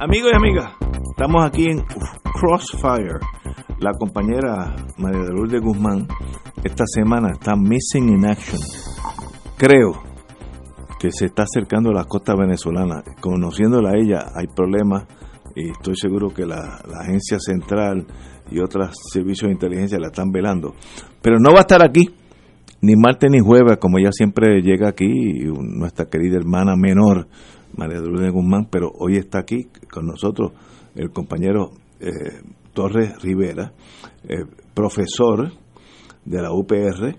Amigos y amigas, estamos aquí en Crossfire. La compañera María de Lourdes Guzmán esta semana está missing in action. Creo que se está acercando a la costa venezolana. Conociéndola a ella hay problemas y estoy seguro que la, agencia central y otros servicios de inteligencia la están velando. Pero no va a estar aquí, ni martes ni jueves, como ella siempre llega aquí, nuestra querida hermana menor, María de Lourdes Guzmán, pero hoy está aquí con nosotros el compañero eh, Torres Rivera, eh, profesor de la UPR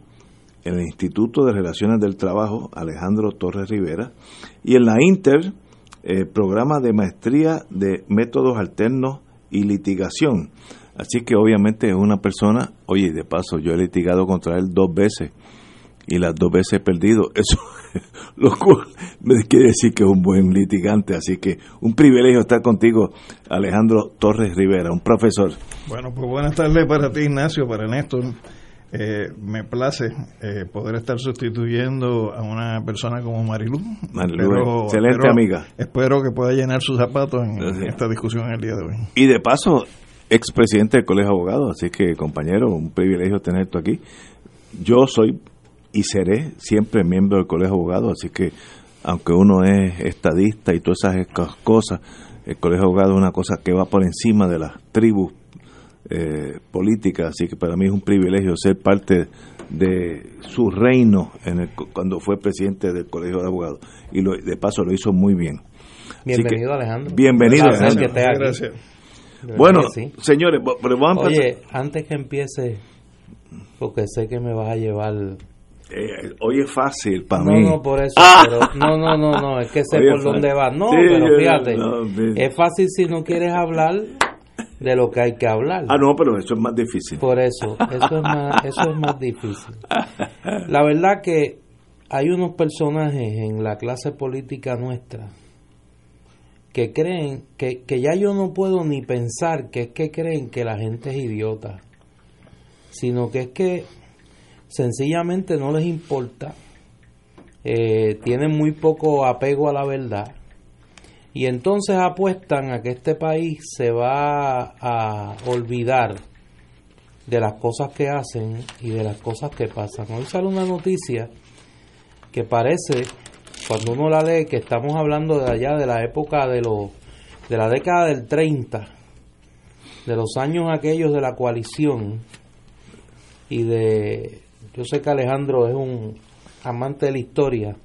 en el Instituto de Relaciones del Trabajo, Alejandro Torres Rivera, y en la Inter, eh, programa de maestría de métodos alternos y litigación. Así que obviamente es una persona, oye, de paso, yo he litigado contra él dos veces y las dos veces he perdido. Eso lo cual me quiere decir que es un buen litigante. Así que un privilegio estar contigo, Alejandro Torres Rivera, un profesor. Bueno, pues buenas tardes para ti, Ignacio, para Néstor. Eh, me place eh, poder estar sustituyendo a una persona como Marilu. Marilu, excelente amiga. Espero que pueda llenar sus zapatos en, en esta discusión en el día de hoy. Y de paso, expresidente del Colegio de Abogados, así que compañero, un privilegio tenerte aquí. Yo soy y seré siempre miembro del Colegio de Abogados, así que aunque uno es estadista y todas esas cosas, el Colegio de Abogados es una cosa que va por encima de las tribus eh, políticas, así que para mí es un privilegio ser parte de su reino en el, cuando fue presidente del Colegio de Abogados y lo, de paso lo hizo muy bien. Bienvenido Alejandro. Bienvenido Alejandro. Gracias. Bueno, sí. señores, pero vamos a Oye, antes que empiece, porque sé que me vas a llevar eh, hoy es fácil para no, mí. No, por eso. ¡Ah! Pero, no, no, no, no, es que sé por dónde va. No, sí, pero fíjate, no, es fácil si no quieres hablar de lo que hay que hablar. Ah, no, pero eso es más difícil. Por eso, eso es más, eso es más difícil. La verdad que hay unos personajes en la clase política nuestra que creen que, que ya yo no puedo ni pensar que es que creen que la gente es idiota, sino que es que sencillamente no les importa, eh, tienen muy poco apego a la verdad y entonces apuestan a que este país se va a olvidar de las cosas que hacen y de las cosas que pasan. Hoy sale una noticia que parece, cuando uno la lee, que estamos hablando de allá de la época de los de la década del 30, de los años aquellos de la coalición y de yo sé que Alejandro es un amante de la historia,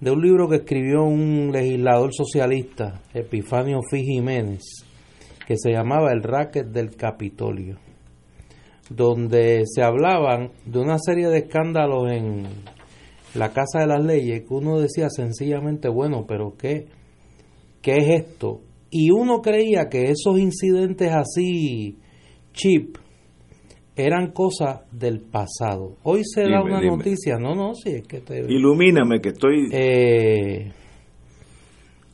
de un libro que escribió un legislador socialista, Epifanio Fi Jiménez, que se llamaba El racket del Capitolio, donde se hablaban de una serie de escándalos en la Casa de las Leyes que uno decía sencillamente, bueno, pero ¿qué, qué es esto? Y uno creía que esos incidentes así chip eran cosas del pasado. Hoy se da una dime. noticia, no, no, sí, es que te... Ilumíname que estoy... Eh,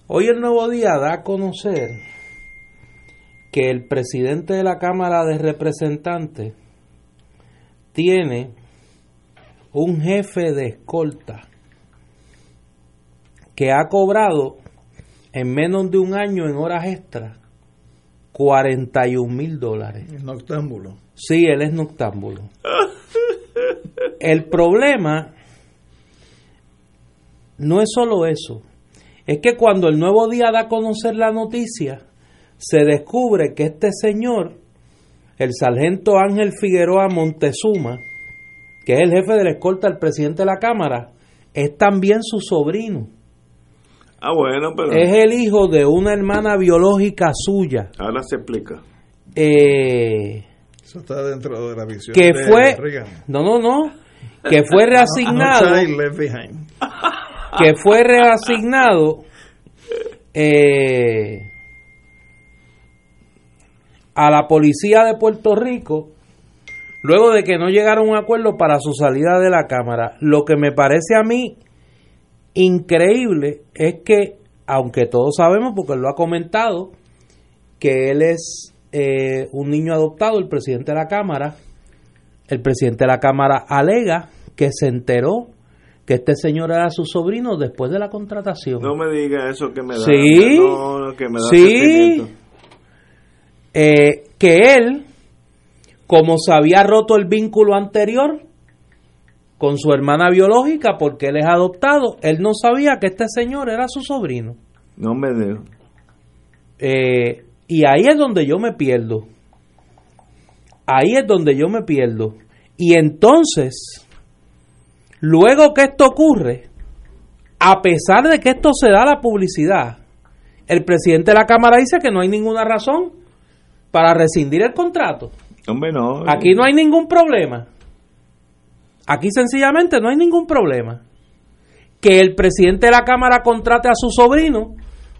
hoy el Nuevo Día da a conocer que el presidente de la Cámara de Representantes tiene un jefe de escolta que ha cobrado en menos de un año en horas extras 41 mil dólares. Noctámbulo. Sí, él es noctámbulo. El problema no es solo eso, es que cuando el nuevo día da a conocer la noticia, se descubre que este señor, el sargento Ángel Figueroa Montezuma, que es el jefe de la escolta del presidente de la Cámara, es también su sobrino. Ah, bueno, pero... Es el hijo de una hermana biológica suya. Ahora se explica. eh, Eso está dentro de la visión que de fue Reagan. no no no que fue reasignado que fue reasignado eh, a la policía de Puerto Rico luego de que no llegaron a un acuerdo para su salida de la Cámara. Lo que me parece a mí increíble es que, aunque todos sabemos, porque él lo ha comentado, que él es eh, un niño adoptado, el presidente de la Cámara, el presidente de la Cámara alega que se enteró que este señor era su sobrino después de la contratación. No me diga eso que me da. Sí, no, que me da sí. Eh, que él, como se había roto el vínculo anterior con su hermana biológica, porque él es adoptado, él no sabía que este señor era su sobrino. No me dejo. Eh, y ahí es donde yo me pierdo. Ahí es donde yo me pierdo. Y entonces, luego que esto ocurre, a pesar de que esto se da a la publicidad, el presidente de la Cámara dice que no hay ninguna razón para rescindir el contrato. Hombre, no. Aquí no hay ningún problema. Aquí sencillamente no hay ningún problema. Que el presidente de la Cámara contrate a su sobrino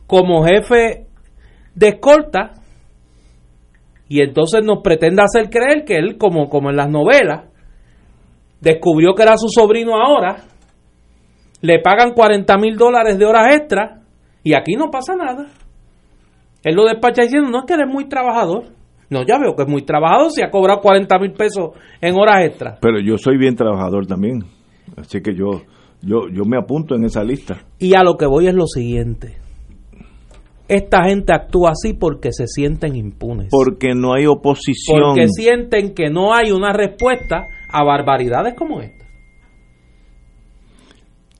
como jefe de escolta y entonces nos pretende hacer creer que él, como, como en las novelas, descubrió que era su sobrino ahora, le pagan 40 mil dólares de horas extra y aquí no pasa nada. Él lo despacha diciendo, no es que eres muy trabajador. No, ya veo que es muy trabajador si ha cobrado 40 mil pesos en horas extra. Pero yo soy bien trabajador también. Así que yo, yo, yo me apunto en esa lista. Y a lo que voy es lo siguiente. Esta gente actúa así porque se sienten impunes. Porque no hay oposición. Porque sienten que no hay una respuesta a barbaridades como esta.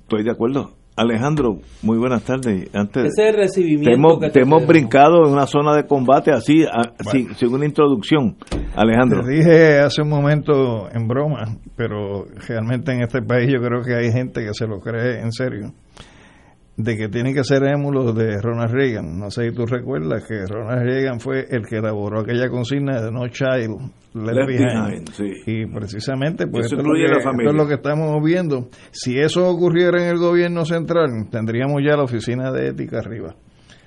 Estoy de acuerdo. Alejandro, muy buenas tardes. Antes, Ese es el recibimiento te hemos, que te hemos brincado en una zona de combate así, a- sin, sin una introducción. Alejandro. Te dije hace un momento en broma, pero realmente en este país yo creo que hay gente que se lo cree en serio, de que tienen que ser émulos de Ronald Reagan. No sé si tú recuerdas que Ronald Reagan fue el que elaboró aquella consigna de No Child Left, Left Behind. behind, sí. Y precisamente, pues Eso esto es, lo incluye que, la esto es lo que estamos viendo. Si eso ocurriera en el gobierno central, tendríamos ya la oficina de ética arriba.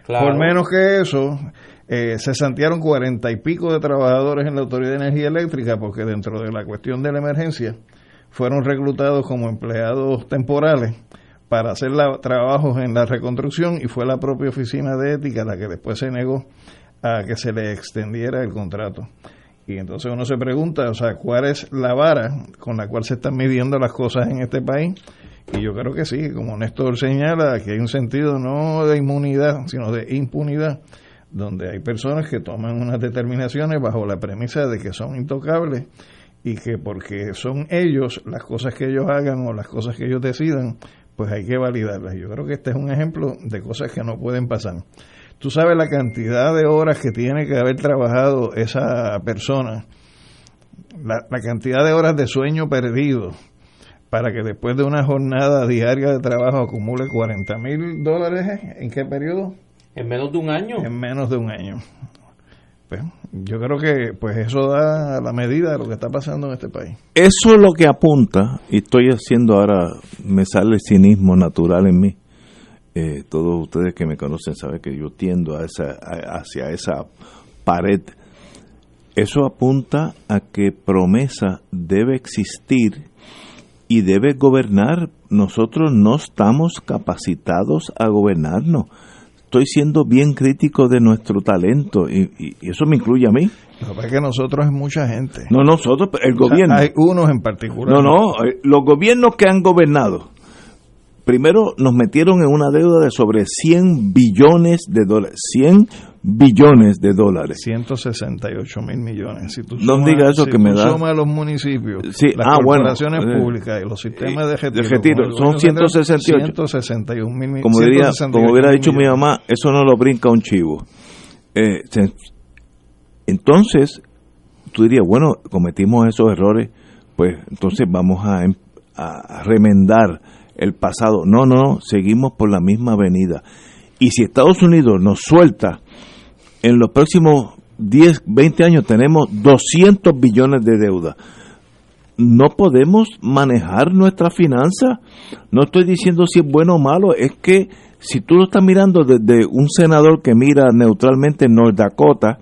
Claro. Por menos que eso, eh, se santearon cuarenta y pico de trabajadores en la Autoridad de Energía Eléctrica porque dentro de la cuestión de la emergencia fueron reclutados como empleados temporales para hacer trabajos en la reconstrucción y fue la propia oficina de ética la que después se negó a que se le extendiera el contrato. Y entonces uno se pregunta, o sea, ¿cuál es la vara con la cual se están midiendo las cosas en este país? Y yo creo que sí, como Néstor señala, que hay un sentido no de inmunidad, sino de impunidad, donde hay personas que toman unas determinaciones bajo la premisa de que son intocables y que porque son ellos las cosas que ellos hagan o las cosas que ellos decidan, pues hay que validarlas. Yo creo que este es un ejemplo de cosas que no pueden pasar. Tú sabes la cantidad de horas que tiene que haber trabajado esa persona, la, la cantidad de horas de sueño perdido para que después de una jornada diaria de trabajo acumule 40 mil dólares. ¿En qué periodo? En menos de un año. En menos de un año. Yo creo que pues eso da la medida de lo que está pasando en este país. Eso es lo que apunta, y estoy haciendo ahora, me sale el cinismo natural en mí. Eh, todos ustedes que me conocen saben que yo tiendo a esa, a- hacia esa pared. Eso apunta a que promesa debe existir y debe gobernar. Nosotros no estamos capacitados a gobernarnos. Estoy siendo bien crítico de nuestro talento y, y- y eso me incluye a mí. Lo que pasa es que nosotros es mucha gente. No nosotros, el O sea, gobierno. hay unos en particular. No, no, eh, los gobiernos que han gobernado, primero nos metieron en una deuda de sobre 100 billones de dólares. 100 billones de dólares. 168 mil millones. Si tú No diga eso si que me da- sumas los municipios, Sí, las ah, bueno, corporaciones eh, públicas y los sistemas de de retiro, retiro, como el son gobierno central, 168. 161 mil Como, diría, 168 como hubiera dicho mi mamá, eso no lo brinca un chivo. Eh, entonces, tú dirías, bueno, cometimos esos errores, pues entonces vamos a, em- a remendar el pasado. No, no, seguimos por la misma avenida. Y si Estados Unidos nos suelta en los próximos 10, 20 años tenemos 200 billones de deuda. No podemos manejar nuestra finanza. No estoy diciendo si es bueno o malo, es que si tú lo estás mirando desde un senador que mira neutralmente North Dakota,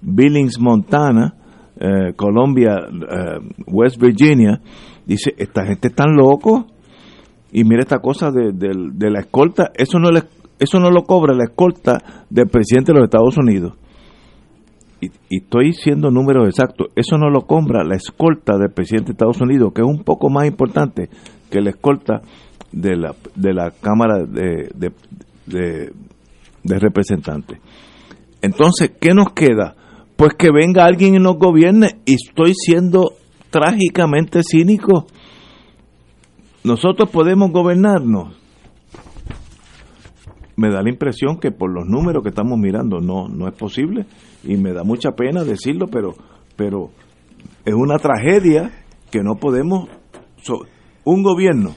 Billings, Montana, eh, Colombia, eh, West Virginia, dice, esta gente está loco. Y mira esta cosa de, de la escolta, eso no, le, eso no lo cobra la escolta del presidente de los Estados Unidos y, estoy siendo números exactos, eso no lo compra la escolta del presidente de Estados Unidos, que es un poco más importante que la escolta de la, de la Cámara de, de, Representantes. Entonces, ¿qué nos queda? Pues que venga alguien y nos gobierne, y estoy siendo trágicamente cínico. Nosotros podemos gobernarnos. Me da la impresión que por los números que estamos mirando no, no es posible y me da mucha pena decirlo, pero, pero es una tragedia que no podemos, un gobierno.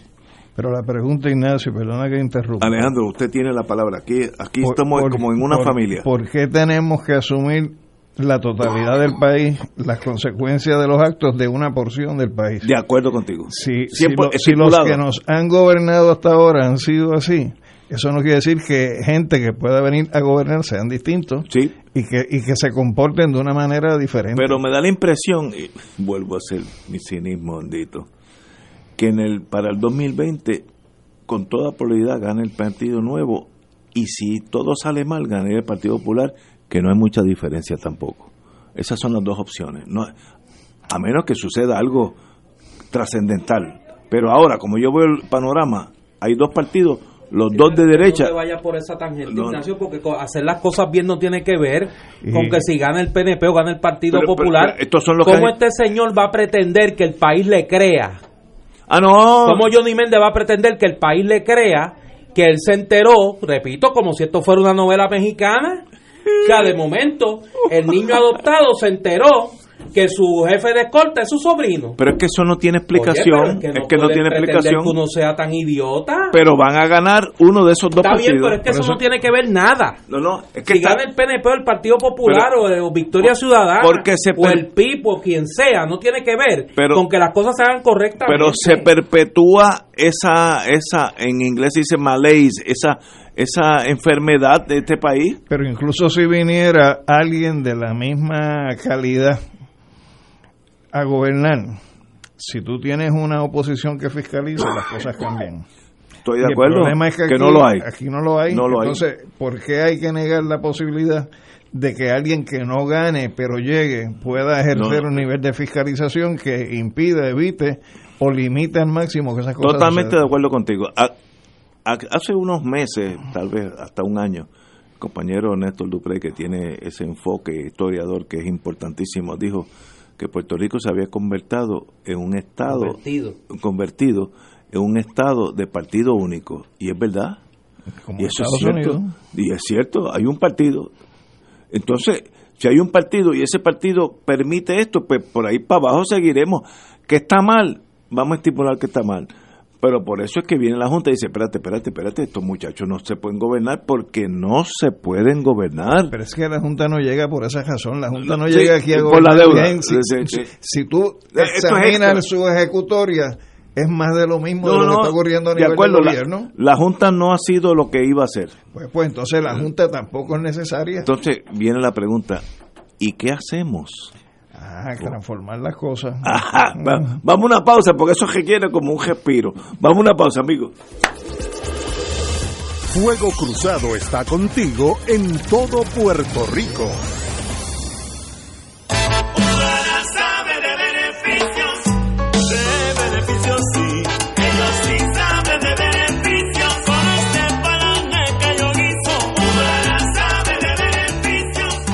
Pero la pregunta, Ignacio, perdona que interrumpa. Alejandro, usted tiene la palabra. Aquí, aquí estamos como en una familia. ¿Por qué tenemos que asumir la totalidad del país las consecuencias de los actos de una porción del país? De acuerdo contigo. Si, si los que nos han gobernado hasta ahora han sido así, eso no quiere decir que gente que pueda venir a gobernar sean distintos sí. y, que, y que se comporten de una manera diferente. Pero me da la impresión, y vuelvo a hacer mi cinismo bendito, que en el para el 2020 con toda probabilidad gana el Partido Nuevo y si todo sale mal gana el Partido Popular, que no hay mucha diferencia tampoco. Esas son las dos opciones. No, a menos que suceda algo trascendental. Pero ahora, como yo veo el panorama, hay dos partidos los dos de derecha. No vaya por esa tangente, Ignacio, porque hacer las cosas bien no tiene que ver con que si gana el PNP o gana el Partido Popular. estos son los ¿Cómo este señor va a pretender que el país le crea? Ah, no. ¿Cómo Johnny Méndez va a pretender que el país le crea que él se enteró, repito, como si esto fuera una novela mexicana? O sea, de momento, el niño adoptado se enteró que su jefe de escolta es su sobrino. Pero es que eso no tiene explicación. es que no, tiene explicación. que uno sea tan idiota. Pero van a ganar uno de esos dos está Bien, pero es que eso, no tiene que ver nada. No, no. Es que si gana el PNP o el Partido Popular o, Victoria Ciudadana porque se o el PIB o quien sea, no tiene que ver con que las cosas se hagan correctamente. Pero se perpetúa esa, esa en inglés se dice malaise, esa esa enfermedad de este país. Pero incluso si viniera alguien de la misma calidad a gobernar, si tú tienes una oposición que fiscaliza, las cosas cambian. Estoy de acuerdo. El problema es que, no lo hay. Aquí no lo hay. Entonces, ¿por qué hay que negar la posibilidad de que alguien que no gane pero llegue pueda ejercer un nivel de fiscalización que impida, evite o limite al máximo que esas cosas Totalmente de acuerdo contigo. hace unos meses, tal vez hasta un año, el compañero Néstor Dupré, que tiene ese enfoque historiador que es importantísimo, dijo que Puerto Rico se había convertido en un estado convertido, en un estado de partido único. Y es verdad. Y eso es cierto. Y es cierto hay un partido. Entonces si hay un partido y ese partido permite esto pues por ahí para abajo seguiremos. Que está mal vamos a estipular que está mal pero por eso es que viene la Junta y dice, espérate, espérate, espérate, estos muchachos no se pueden gobernar porque no se pueden gobernar. Pero es que la Junta no llega por esa razón, la Junta no llega aquí a gobernar. Por la deuda. Si, tú examinas su ejecutoria, es más de lo mismo de lo que está ocurriendo a nivel de gobierno. La, Junta no ha sido lo que iba a hacer. Pues, pues entonces la Junta tampoco es necesaria. Entonces viene la pregunta, ¿y qué hacemos? Ah, transformar las cosas. vamos a una pausa, porque eso requiere como un respiro. Vamos a una pausa, amigos. Fuego Cruzado está contigo en todo Puerto Rico.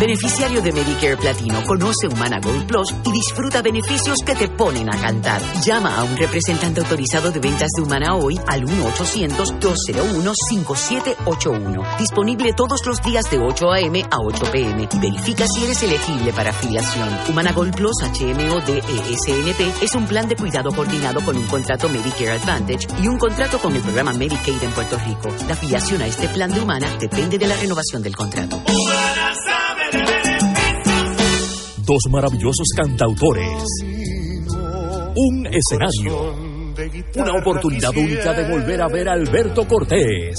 Beneficiario de Medicare Platino, conoce Humana Gold Plus y disfruta beneficios que te ponen a cantar. Llama a un representante autorizado de ventas de Humana hoy al 1-800-201-5781. Disponible todos los días de 8 a.m. a 8 p.m. y verifica si eres elegible para afiliación. Humana Gold Plus HMO DESNP es un plan de cuidado coordinado con un contrato Medicare Advantage y un contrato con el programa Medicaid en Puerto Rico. La afiliación a este plan de Humana depende de la renovación del contrato. Dos maravillosos cantautores, un escenario, una oportunidad única de volver a ver a Alberto Cortés,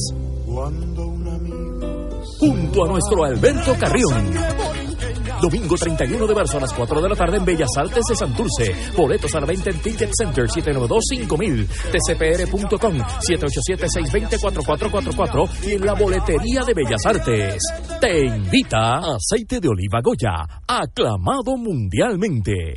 junto a nuestro Alberto Carrión. Domingo 31 de marzo a las 4 de la tarde en Bellas Artes de Santurce. Boletos a la venta en Ticket Center 792-5000, tcpr.com 787-620-4444 y en la boletería de Bellas Artes. Te invita Aceite de Oliva Goya, aclamado mundialmente.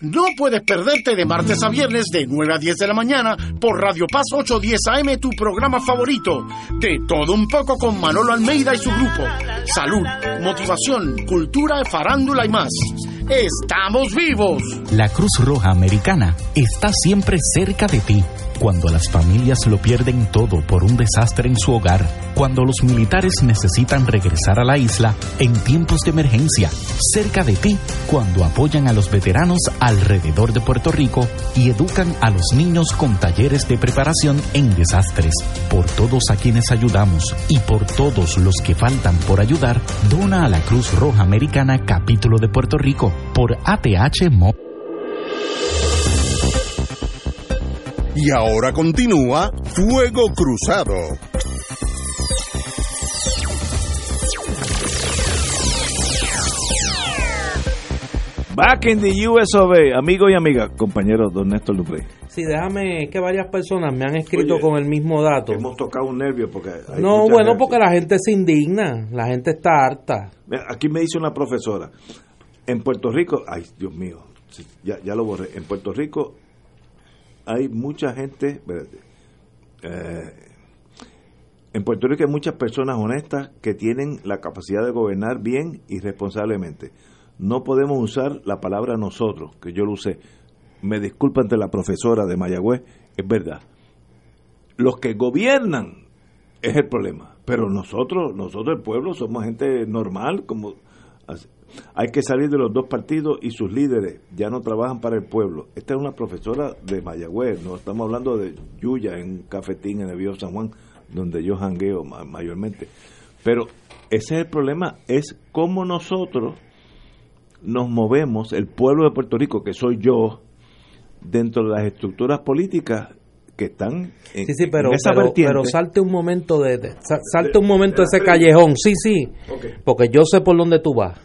No puedes perderte de martes a viernes de 9 a 10 de la mañana por Radio Paz 810 AM, tu programa favorito. De todo un poco con Manolo Almeida y su grupo. Salud, motivación, cultura, farándula y más. ¡Estamos vivos! La Cruz Roja Americana está siempre cerca de ti cuando las familias lo pierden todo por un desastre en su hogar, cuando los militares necesitan regresar a la isla en tiempos de emergencia, cerca de ti, cuando apoyan a los veteranos alrededor de Puerto Rico y educan a los niños con talleres de preparación en desastres. Por todos a quienes ayudamos y por todos los que faltan por ayudar, dona a la Cruz Roja Americana Capítulo de Puerto Rico por ATH Mo. Y ahora continúa Fuego Cruzado. Back in the US of A, amigo y amiga, compañero don Néstor Dupré. Sí, déjame que varias personas me han escrito Oye, con el mismo dato. Hemos tocado un nervio porque... hay No, bueno, gente. porque la gente se indigna, la gente está harta. Aquí me dice una profesora, en Puerto Rico, ay Dios mío, ya, ya lo borré, en Puerto Rico hay mucha gente, eh, en Puerto Rico hay muchas personas honestas que tienen la capacidad de gobernar bien y responsablemente. No podemos usar la palabra nosotros, que yo lo usé. Me disculpa ante la profesora de Mayagüez, es verdad. Los que gobiernan es el problema. Pero nosotros, nosotros el pueblo, somos gente normal, como. Hay que salir de los dos partidos y sus líderes ya no trabajan para el pueblo. Esta es una profesora de Mayagüez, no estamos hablando de Yuya en un cafetín en el Viejo San Juan, donde yo jangueo ma- mayormente. Pero ese es el problema, es cómo nosotros nos movemos, el pueblo de Puerto Rico, que soy yo, dentro de las estructuras políticas que están en, Sí, sí, pero, en esa pero, vertiente. pero salte un momento de, de- sa- salte un momento de ese callejón, sí, sí, porque yo sé por dónde tú vas,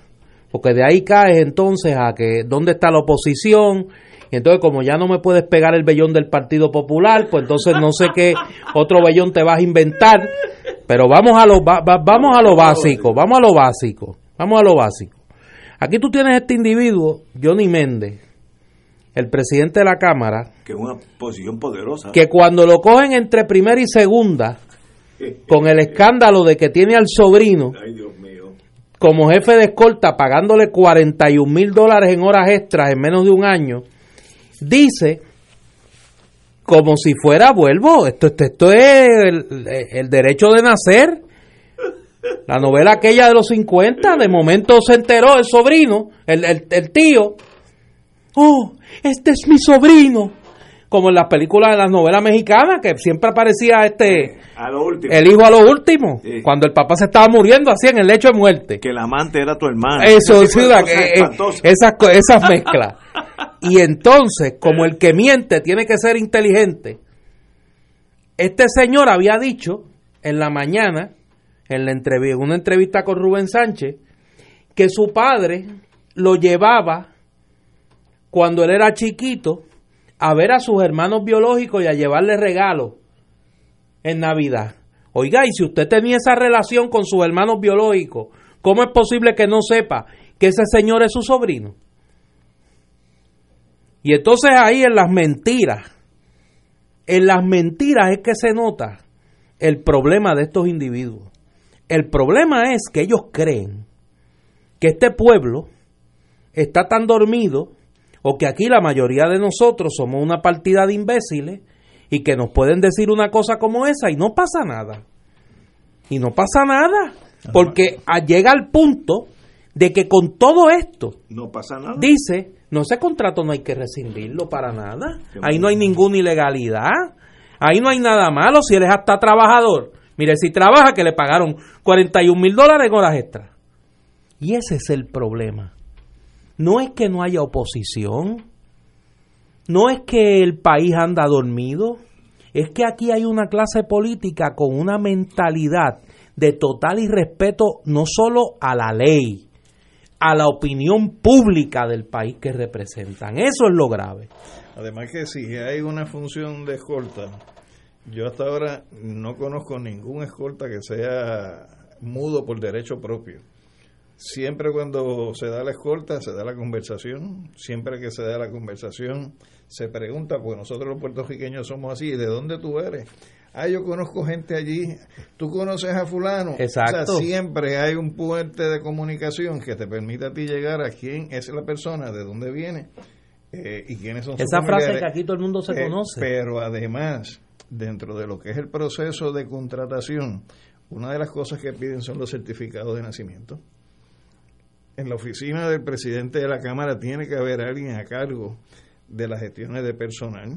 porque de ahí caes entonces a que dónde está la oposición, y entonces como ya no me puedes pegar el vellón del Partido Popular, pues entonces no sé qué otro vellón te vas a inventar, pero vamos a lo, va- va- vamos a lo básico, vamos a lo básico, vamos a lo básico. Aquí tú tienes este individuo, Johnny Méndez, el presidente de la Cámara, que es una posición poderosa. que cuando lo cogen entre primera y segunda, con el escándalo de que tiene al sobrino Ay. Como jefe de escolta pagándole 41 mil dólares en horas extras en menos de un año, dice como si fuera, vuelvo, esto, esto, esto es el, derecho de nacer. La novela aquella de los 50, de momento se enteró el sobrino, el tío. Oh, este es mi sobrino. Como en las películas de las novelas mexicanas, que siempre aparecía este A lo último. el hijo a lo último, Sí. cuando el papá se estaba muriendo así en el lecho de muerte. que el amante era tu hermano. Eso, sí, eh, esas, esas mezclas. Y entonces, como el que miente tiene que ser inteligente, este señor había dicho en la mañana, en, la entrev- en una entrevista con Rubén Sánchez, que su padre lo llevaba cuando él era chiquito a ver a sus hermanos biológicos y a llevarle regalos en Navidad. Oiga, y si usted tenía esa relación con sus hermanos biológicos, ¿cómo es posible que no sepa que ese señor es su sobrino? Y entonces ahí en las mentiras, en las mentiras es que se nota el problema de estos individuos. El problema es que ellos creen que este pueblo está tan dormido o que aquí la mayoría de nosotros somos una partida de imbéciles y que nos pueden decir una cosa como esa y no pasa nada. Y no pasa nada, porque llega al punto de que con todo esto no pasa nada. Dice, no ese contrato no hay que rescindirlo para nada. Ahí no hay ninguna ilegalidad. Ahí no hay nada malo si él es hasta trabajador. Mire, si trabaja que le pagaron 41 mil dólares en horas extras. Y ese es el problema. No es que no haya oposición. No es que el país anda dormido. Es que aquí hay una clase política con una mentalidad de total irrespeto no solo a la ley, a la opinión pública del país que representan. Eso es lo grave. Además que si hay una función de escolta, yo hasta ahora no conozco ningún escolta que sea mudo por derecho propio. Siempre cuando se da la escolta, se da la conversación. Siempre que se da la conversación, se pregunta, porque nosotros los puertorriqueños somos así, ¿de dónde tú eres? ah, yo conozco gente allí, tú conoces a fulano. Exacto. O sea, siempre hay un puente de comunicación que te permite a ti llegar a quién es la persona, de dónde viene eh, y quiénes son Esa frase que aquí todo el mundo se eh, conoce. Pero además, dentro de lo que es el proceso de contratación, una de las cosas que piden son los certificados de nacimiento. En la oficina del presidente de la Cámara tiene que haber alguien a cargo de las gestiones de personal.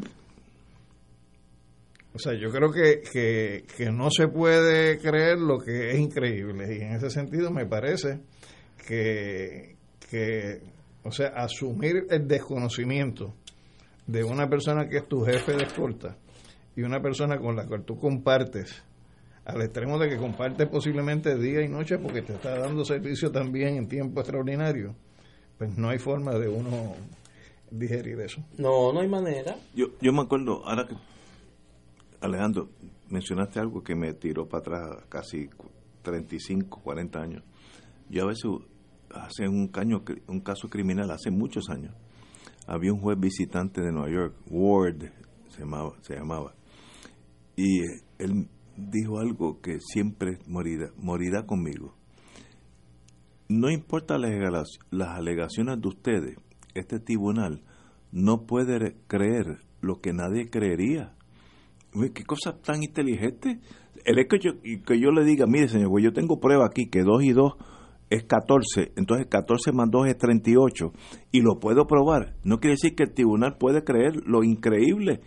O sea, yo creo que, que, no se puede creer lo que es increíble. Y en ese sentido me parece que, que, o sea, asumir el desconocimiento de una persona que es tu jefe de escolta y una persona con la cual tú compartes al extremo de que compartes posiblemente día y noche porque te está dando servicio también en tiempo extraordinario, pues no hay forma de uno digerir eso. No, no hay manera. Yo, yo me acuerdo, ahora que Alejandro, mencionaste algo que me tiró para atrás casi 35, 40 años. Yo a veces, hace un, caño, un caso criminal, hace muchos años, había un juez visitante de Nueva York, Ward se llamaba, se llamaba y eh, él dijo algo que siempre morirá, morirá conmigo. No importa las, las alegaciones de ustedes, este tribunal no puede creer lo que nadie creería qué cosa tan inteligente. El es que yo, que yo le diga, mire señor, pues yo tengo prueba aquí que 2 y 2 es 14, entonces 14 más 2 es 38 y lo puedo probar. No quiere decir que el tribunal puede creer lo increíble.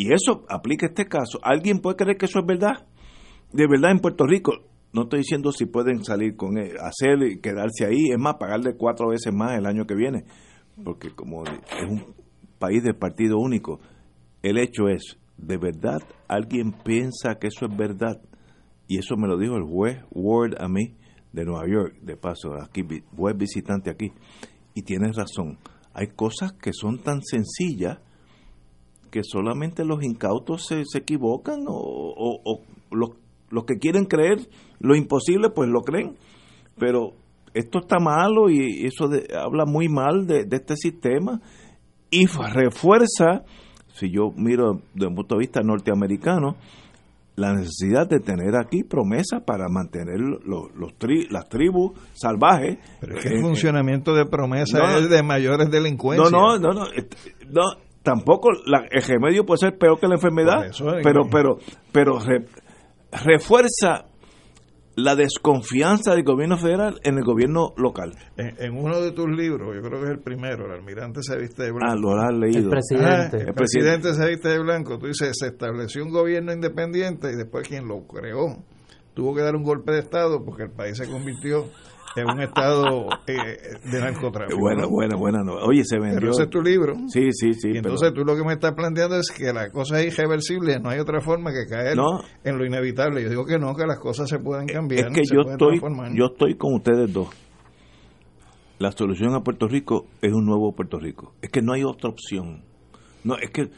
Y eso aplica este caso. ¿Alguien puede creer que eso es verdad? De verdad en Puerto Rico, no estoy diciendo si pueden salir con él, hacer y quedarse ahí, es más, pagarle cuatro veces más el año que viene, porque como es un país de partido único, el hecho es, ¿de verdad alguien piensa que eso es verdad? Y eso me lo dijo el juez Ward a mí de Nueva York, de paso, aquí, juez visitante aquí. Y tienes razón, hay cosas que son tan sencillas que solamente los incautos se, se equivocan o, o, los, los que quieren creer lo imposible pues lo creen. Pero esto está malo y eso habla muy mal de, de este sistema y refuerza si yo miro desde un punto de vista norteamericano, la necesidad de tener aquí promesas para mantener los, los las tribus salvajes. Pero es que el eh, funcionamiento de promesas es de mayores delincuencias. No, no, no, no, tampoco el remedio puede ser peor que la enfermedad, pero, pero, pero refuerza la desconfianza del gobierno federal en el gobierno local. En, uno de tus libros, yo creo que es el primero, el almirante se viste de blanco. Ah, lo has leído. El presidente. el, presidente se viste de blanco. Tú dices, se estableció un gobierno independiente y después quien lo creó tuvo que dar un golpe de Estado porque el país se convirtió en un estado eh, de narcotráfico. Buena, buena, buena. No. Oye, se vendió. ese es tu libro. Sí, sí, sí. Y entonces tú lo que me estás planteando es que la cosa es irreversible, no hay otra forma que caer en lo inevitable. Yo digo que no, que las cosas se pueden cambiar. Es que yo, estoy, yo estoy con ustedes dos. La solución a Puerto Rico es un nuevo Puerto Rico. Es que no hay otra opción. No, es que.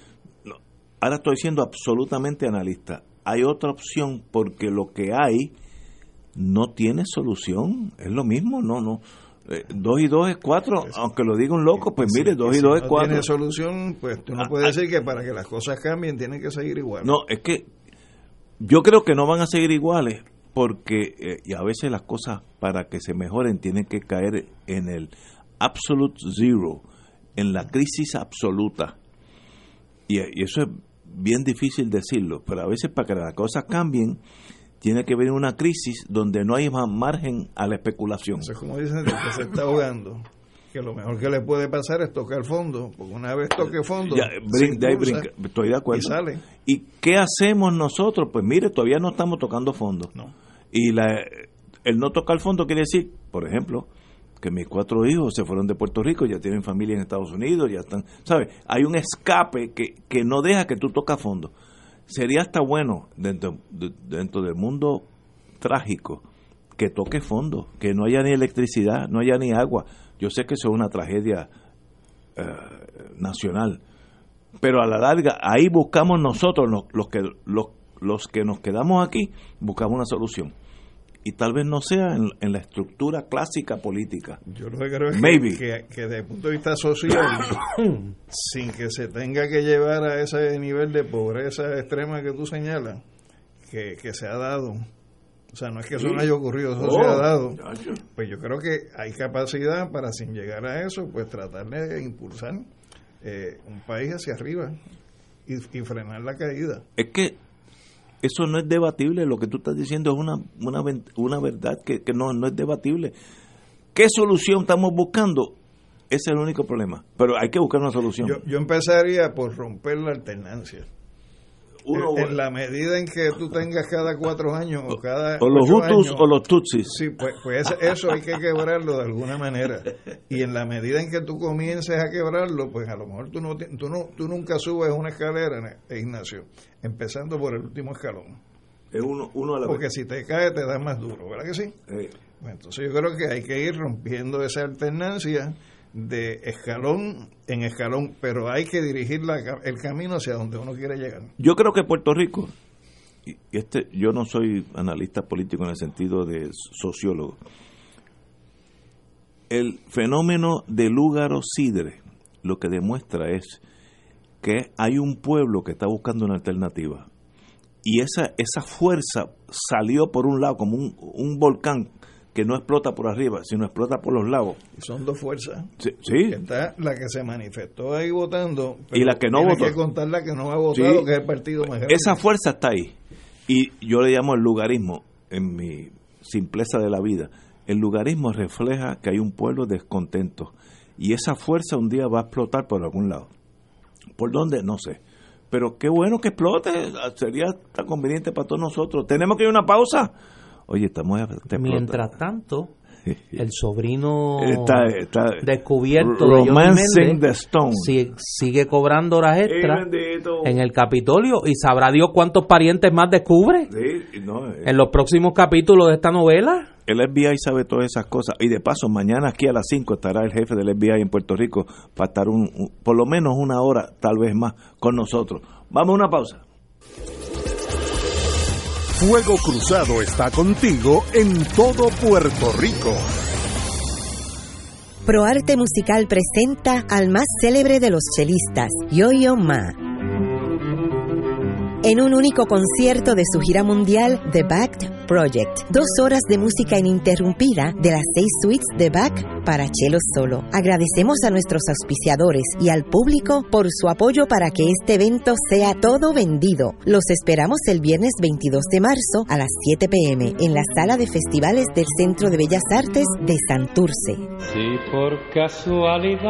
ahora estoy siendo absolutamente analista. Hay otra opción porque lo que hay no tiene solución. Es lo mismo, no, no. Eh, dos y dos es cuatro, aunque lo diga un loco, pues mire, dos y dos es cuatro. tiene solución, pues tú no ah, puedes ah. decir que para que las cosas cambien tienen que seguir igual. No, es que yo creo que no van a seguir iguales, porque eh, y a veces las cosas para que se mejoren tienen que caer en el absolute zero, en la crisis absoluta. Y, y eso es bien difícil decirlo, pero a veces para que las cosas cambien tiene que venir una crisis donde no hay más margen a la especulación. Eso es como dicen el que se está ahogando. Que lo mejor que le puede pasar es tocar fondo, porque una vez toque fondo, Ya, se brin- de brinca. estoy de acuerdo. y sale. ¿Y qué hacemos nosotros? Pues mire, todavía no estamos tocando fondo. No. Y la, el no tocar fondo quiere decir, por ejemplo, que mis cuatro hijos se fueron de Puerto Rico, ya tienen familia en Estados Unidos, ya están, ¿sabes? Hay un escape que, que no deja que tú tocas fondo. Sería hasta bueno dentro, de- dentro del mundo trágico que toque fondo, que no haya ni electricidad, no haya ni agua. Yo sé que eso es una tragedia eh, nacional, pero a la larga ahí buscamos nosotros los, los que los, los que nos quedamos aquí buscamos una solución y tal vez no sea en, en la estructura clásica política Yo lo que creo es que- Maybe. que, que desde el punto de vista social, sin que se tenga que llevar a ese nivel de pobreza extrema que tú señalas, que, que se ha dado. O sea, no es que eso no haya ocurrido, eso Oh, se ha dado. muchacho. Pues yo creo que hay capacidad para, sin llegar a eso, pues tratar de impulsar eh, un país hacia arriba y, y frenar la caída. es que eso no es debatible lo que tú estás diciendo es una una, una verdad que, que no, no es debatible ¿qué solución estamos buscando? ese es el único problema pero hay que buscar una solución Yo, yo empezaría por romper la alternancia. Uno- en, en la medida en que tú tengas cada cuatro años o cada o los Hutus años, o los Tutsis Sí, pues, pues eso hay que quebrarlo de alguna manera. Y en la medida en que tú comiences a quebrarlo, pues a lo mejor tú, no, tú, no, tú nunca subes una escalera, eh, Ignacio, empezando por el último escalón. es uno, uno a la Porque vez. si te cae, te da más duro, ¿verdad que sí? Eh, Bueno, entonces yo creo que hay que ir rompiendo esa alternancia de escalón en escalón, pero hay que dirigir la el camino hacia donde uno quiere llegar. Yo creo que Puerto Rico, y este, yo no soy analista político en el sentido de sociólogo, el fenómeno de Lúgaro Sidre lo que demuestra es que hay un pueblo que está buscando una alternativa y esa, esa fuerza salió por un lado como un, un volcán que no explota por arriba, sino explota por los lados. Son dos fuerzas. Sí, sí. Está la que se manifestó ahí votando. Y la que no votó. que contar la que no ha votado, Sí. que es el partido. Esa fuerza está ahí. Y yo le llamo el lugarismo, en mi simpleza de la vida. El lugarismo refleja que hay un pueblo descontento. Y esa fuerza un día va a explotar por algún lado. ¿Por dónde? No sé. Pero qué bueno que explote. Sería tan conveniente para todos nosotros. ¿Tenemos que ir a una pausa? Oye, estamos... te Mientras tanto, el sobrino Está- está- descubierto de Johnny the Stone. si- sigue cobrando horas extra bendito. en el Capitolio y sabrá Dios cuántos parientes más descubre Sí, no, eh. en los próximos capítulos de esta novela. El FBI sabe todas esas cosas. Y de paso, mañana aquí a las 5 estará el jefe del FBI en Puerto Rico para estar un, un- por lo menos una hora, tal vez más, con nosotros. Vamos a una pausa. Fuego Cruzado está contigo en todo Puerto Rico. ProArte Musical presenta al más célebre de los chelistas, Yo-Yo Ma. En un único concierto de su gira mundial, The Backed Project. Dos horas de música ininterrumpida de las seis suites de Bach para cello solo. Agradecemos a nuestros auspiciadores y al público por su apoyo para que este evento sea todo vendido. Los esperamos el viernes 22 de marzo a las 7 pm en la sala de festivales del Centro de Bellas Artes de Santurce. Si por casualidad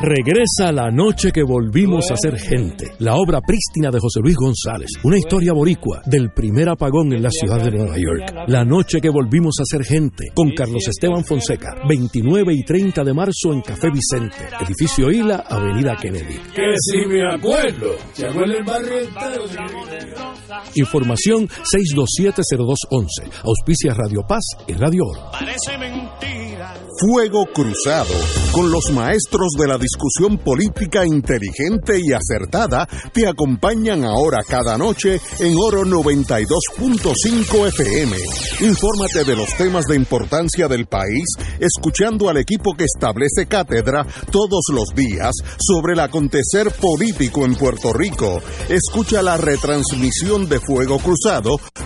Regresa la noche que volvimos a ser gente. La obra prístina de José Luis González. Una historia boricua del primer apagón en la ciudad de Nueva York. La noche que volvimos a ser gente. Con Carlos Esteban Fonseca. 29 y 30 de marzo en Café Vicente. Edificio Isla, Avenida Kennedy. que si me acuerdo, se acuerda el barrio entero. Información 6270211. Auspicia Radio Paz y Radio Oro. Parece mentira. Fuego Cruzado, con los maestros de la discusión política inteligente y acertada, te acompañan ahora cada noche en Oro 92.5 FM. Infórmate de los temas de importancia del país escuchando al equipo que establece cátedra todos los días sobre el acontecer político en Puerto Rico. Escucha la retransmisión de Fuego Cruzado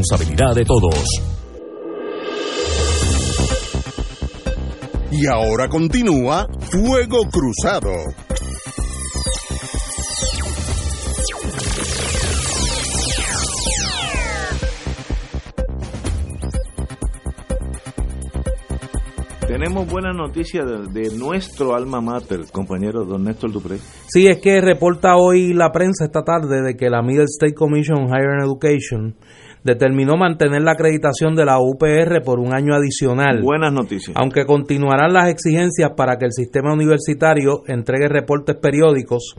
responsabilidad de todos. Y ahora continúa Fuego Cruzado. Tenemos buena noticia de, de, nuestro alma mater, compañero don Néstor Dupré. Sí, es que reporta hoy la prensa esta tarde de que la Middle State Commission on Higher Education determinó mantener la acreditación de la UPR por un año adicional. Buenas noticias. Aunque continuarán las exigencias para que el sistema universitario entregue reportes periódicos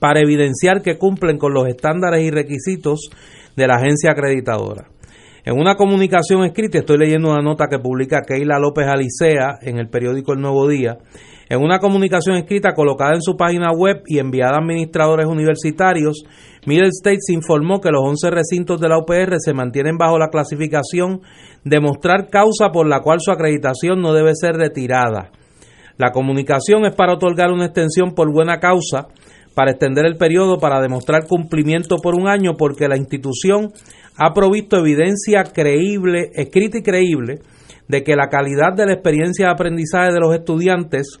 para evidenciar que cumplen con los estándares y requisitos de la agencia acreditadora. En una comunicación escrita, estoy leyendo una nota que publica Keila López Alicea en el periódico El Nuevo Día, en una comunicación escrita colocada en su página web y enviada a administradores universitarios, Middle States informó que los 11 recintos de la UPR se mantienen bajo la clasificación de mostrar causa por la cual su acreditación no debe ser retirada. La comunicación es para otorgar una extensión por buena causa, para extender el periodo para demostrar cumplimiento por un año porque la institución ha provisto evidencia creíble, escrita y creíble, de que la calidad de la experiencia de aprendizaje de los estudiantes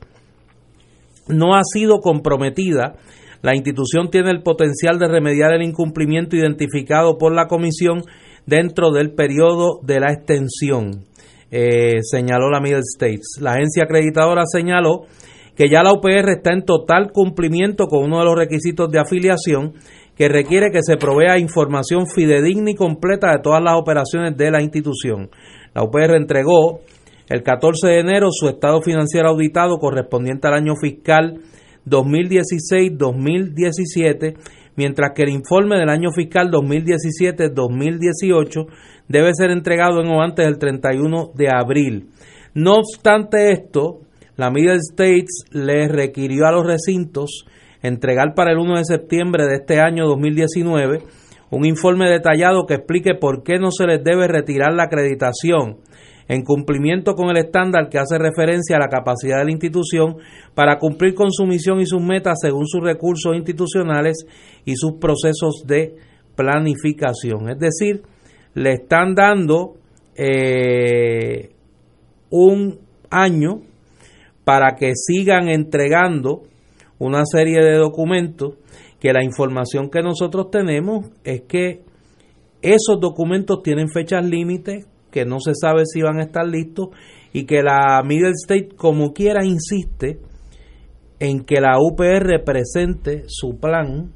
no ha sido comprometida la institución tiene el potencial de remediar el incumplimiento identificado por la comisión dentro del periodo de la extensión, eh, señaló la Middle States. La agencia acreditadora señaló que ya la UPR está en total cumplimiento con uno de los requisitos de afiliación que requiere que se provea información fidedigna y completa de todas las operaciones de la institución. La UPR entregó el 14 de enero su estado financiero auditado correspondiente al año fiscal 2016-2017, mientras que el informe del año fiscal 2017-2018 debe ser entregado en o antes del 31 de abril. No obstante esto, la Middle States le requirió a los recintos entregar para el 1 de septiembre de este año 2019 un informe detallado que explique por qué no se les debe retirar la acreditación en cumplimiento con el estándar que hace referencia a la capacidad de la institución para cumplir con su misión y sus metas según sus recursos institucionales y sus procesos de planificación. Es decir, le están dando eh, un año para que sigan entregando una serie de documentos que la información que nosotros tenemos es que esos documentos tienen fechas límites que no se sabe si van a estar listos y que la Middle State como quiera insiste en que la UPR presente su plan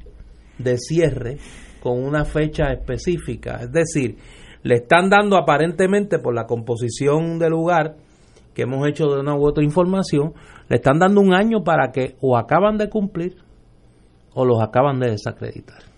de cierre con una fecha específica. Es decir, le están dando aparentemente por la composición del lugar que hemos hecho de una u otra información, le están dando un año para que o acaban de cumplir o los acaban de desacreditar.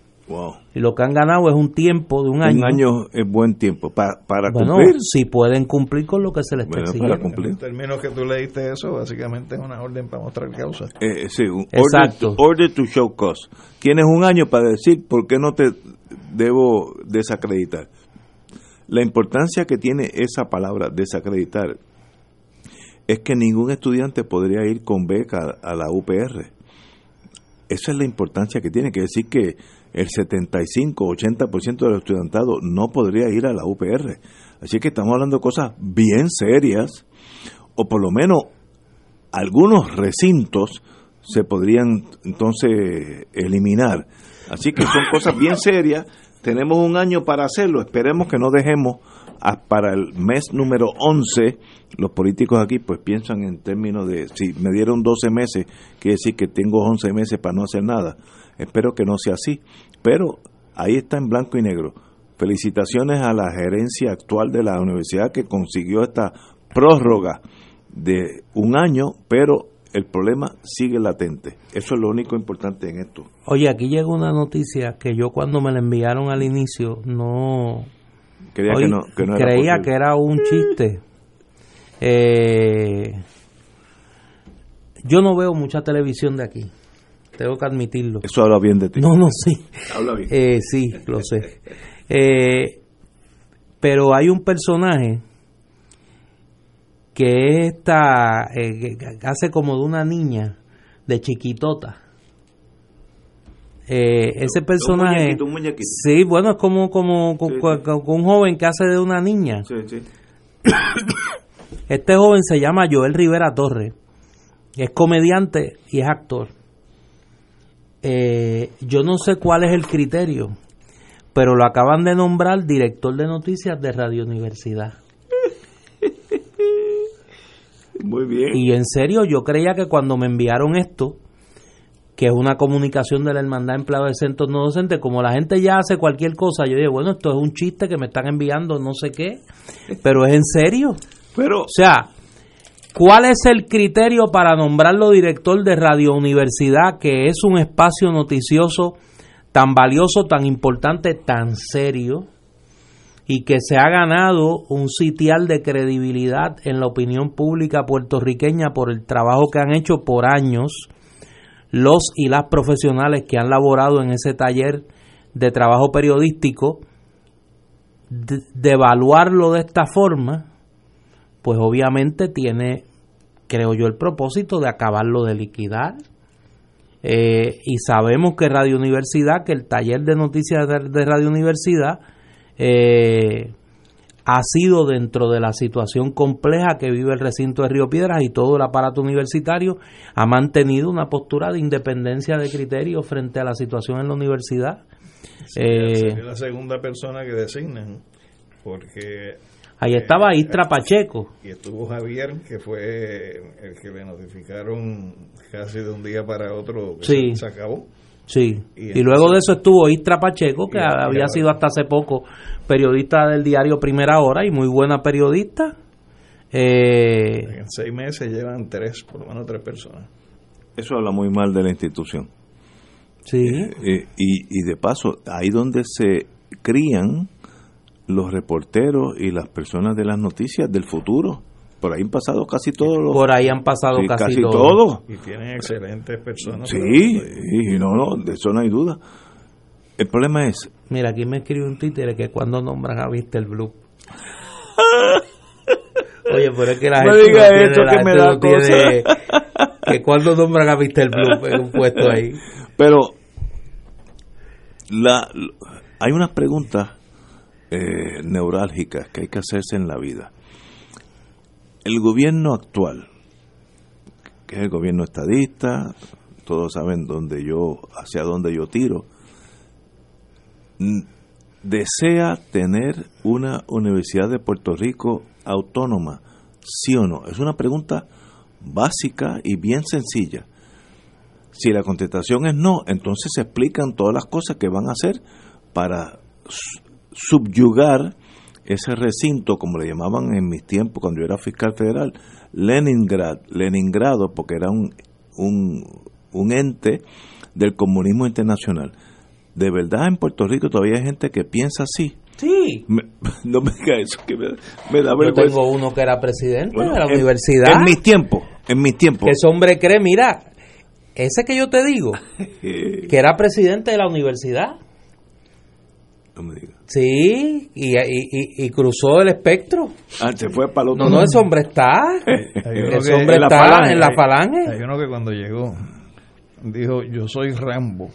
Y lo que han ganado es un tiempo de un año. Un año es buen tiempo para, para bueno, cumplir. Si pueden cumplir con lo que se les está exigiendo. Para cumplir. En términos que tú leíste eso, básicamente es una orden para mostrar causa. Eh, sí, un order to, order to show cause. Tienes un año para decir por qué no te debo desacreditar. La importancia que tiene esa palabra desacreditar es que ningún estudiante podría ir con beca a la UPR. Esa es la importancia que tiene, que decir que el 75-80% del estudiantado no podría ir a la UPR. Así que estamos hablando de cosas bien serias, o por lo menos algunos recintos se podrían entonces eliminar. Así que son cosas bien serias. Tenemos un año para hacerlo. Esperemos que no dejemos para el mes número 11. Los políticos aquí pues piensan en términos de si me dieron 12 meses, quiere decir que tengo 11 meses para no hacer nada. Espero que no sea así. Pero ahí está en blanco y negro. Felicitaciones a la gerencia actual de la universidad que consiguió esta prórroga de un año, pero el problema sigue latente. Eso es lo único importante en esto. Oye, aquí llega una noticia que yo cuando me la enviaron al inicio no... Creía que no, creía que era un chiste. Eh, yo no veo mucha televisión de aquí. Tengo que admitirlo. Eso habla bien de ti. No, no, sí. Habla bien. Eh, sí, lo sé. Eh, pero hay un personaje que esta eh, hace como de una niña de chiquitota eh, ese personaje sí bueno es como como un joven que hace de una niña este joven se llama Joel Rivera Torres es comediante y es actor eh, yo no sé cuál es el criterio pero lo acaban de nombrar director de noticias de Radio Universidad Muy bien. Y en serio, yo creía que cuando me enviaron esto, que es una comunicación de la Hermandad de Empleados de Centros No Docentes, como la gente ya hace cualquier cosa, yo dije, bueno, esto es un chiste que me están enviando, no sé qué, pero es en serio. Pero, o sea, ¿cuál es el criterio para nombrarlo director de Radio Universidad, que es un espacio noticioso tan valioso, tan importante, tan serio? y que se ha ganado un sitial de credibilidad en la opinión pública puertorriqueña por el trabajo que han hecho por años los y las profesionales que han laborado en ese taller de trabajo periodístico, de, evaluarlo de esta forma, pues obviamente tiene, creo yo, el propósito de acabarlo de liquidar. Eh, y sabemos que Radio Universidad, que el taller de noticias de Radio Universidad, eh, ha sido dentro de la situación compleja que vive el recinto de Río Piedras y todo el aparato universitario, ha mantenido una postura de independencia de criterio frente a la situación en la universidad. eh, la segunda persona que designan, porque... Ahí estaba eh, Istra Pacheco. Y estuvo Javier, que fue el que le notificaron casi de un día para otro que se acabó. Sí, y, luego de eso estuvo Istra Pacheco, que había sido hasta hace poco periodista del diario Primera Hora y muy buena periodista. Eh, en seis meses llevan tres, por lo menos tres personas. Eso habla muy mal de la institución. Sí. Eh, eh, y, y de paso, ahí donde se crían los reporteros y las personas de las noticias del futuro por ahí han pasado casi todos los... Por ahí han pasado casi, todos. Y tienen excelentes personas. Sí, y no, no, de eso no hay duda. El problema es... Mira, aquí me escribe un títere que cuando nombran a Vista Blue. Oye, pero es que la gente diga eso que me da tiene, que cuando nombran a Vista Blue en un puesto ahí. Pero la, hay unas preguntas eh, neurálgicas que hay que hacerse en la vida el gobierno actual, que es el gobierno estadista, todos saben dónde yo, hacia dónde yo tiro, desea tener una Universidad de Puerto Rico autónoma, sí o no. Es una pregunta básica y bien sencilla. Si la contestación es no, entonces se explican todas las cosas que van a hacer para subyugar ese recinto, como le llamaban en mis tiempos cuando yo era fiscal federal, Leningrad, Leningrado, porque era un, un, ente del comunismo internacional. De verdad en Puerto Rico todavía hay gente que piensa así. Sí. no me diga eso, que me, da vergüenza. Yo tengo uno que era presidente de la universidad. En mis tiempos, en mis tiempos. Que ese hombre cree, mira, ese que yo te digo, que era presidente de la universidad. Sí, y, cruzó el espectro. Ah, se fue para No, no, ese hombre está. ese hombre está en la falange. Hay uno que cuando llegó dijo: Yo soy Rambo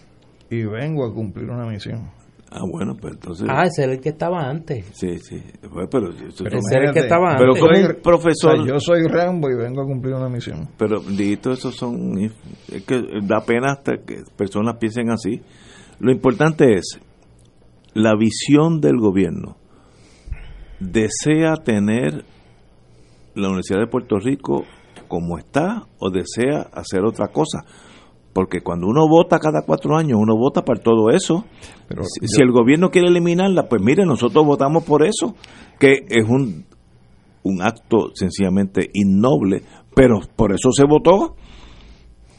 y vengo a cumplir una misión. Ah, bueno, pues entonces. Ah, ese era el que estaba antes. Sí, sí. Pues, pero, pero ese era el que estaba pero antes. como un profesor. O sea, yo soy Rambo y vengo a cumplir una misión. Pero, Dito, esos son. Es que da pena hasta que personas piensen así. Lo importante es la visión del gobierno. ¿Desea tener la Universidad de Puerto Rico como está o desea hacer otra cosa? Porque cuando uno vota cada cuatro años, uno vota para todo eso. Pero si, yo- si el gobierno quiere eliminarla, pues mire, nosotros votamos por eso, que es un, un acto sencillamente innoble, pero por eso se votó.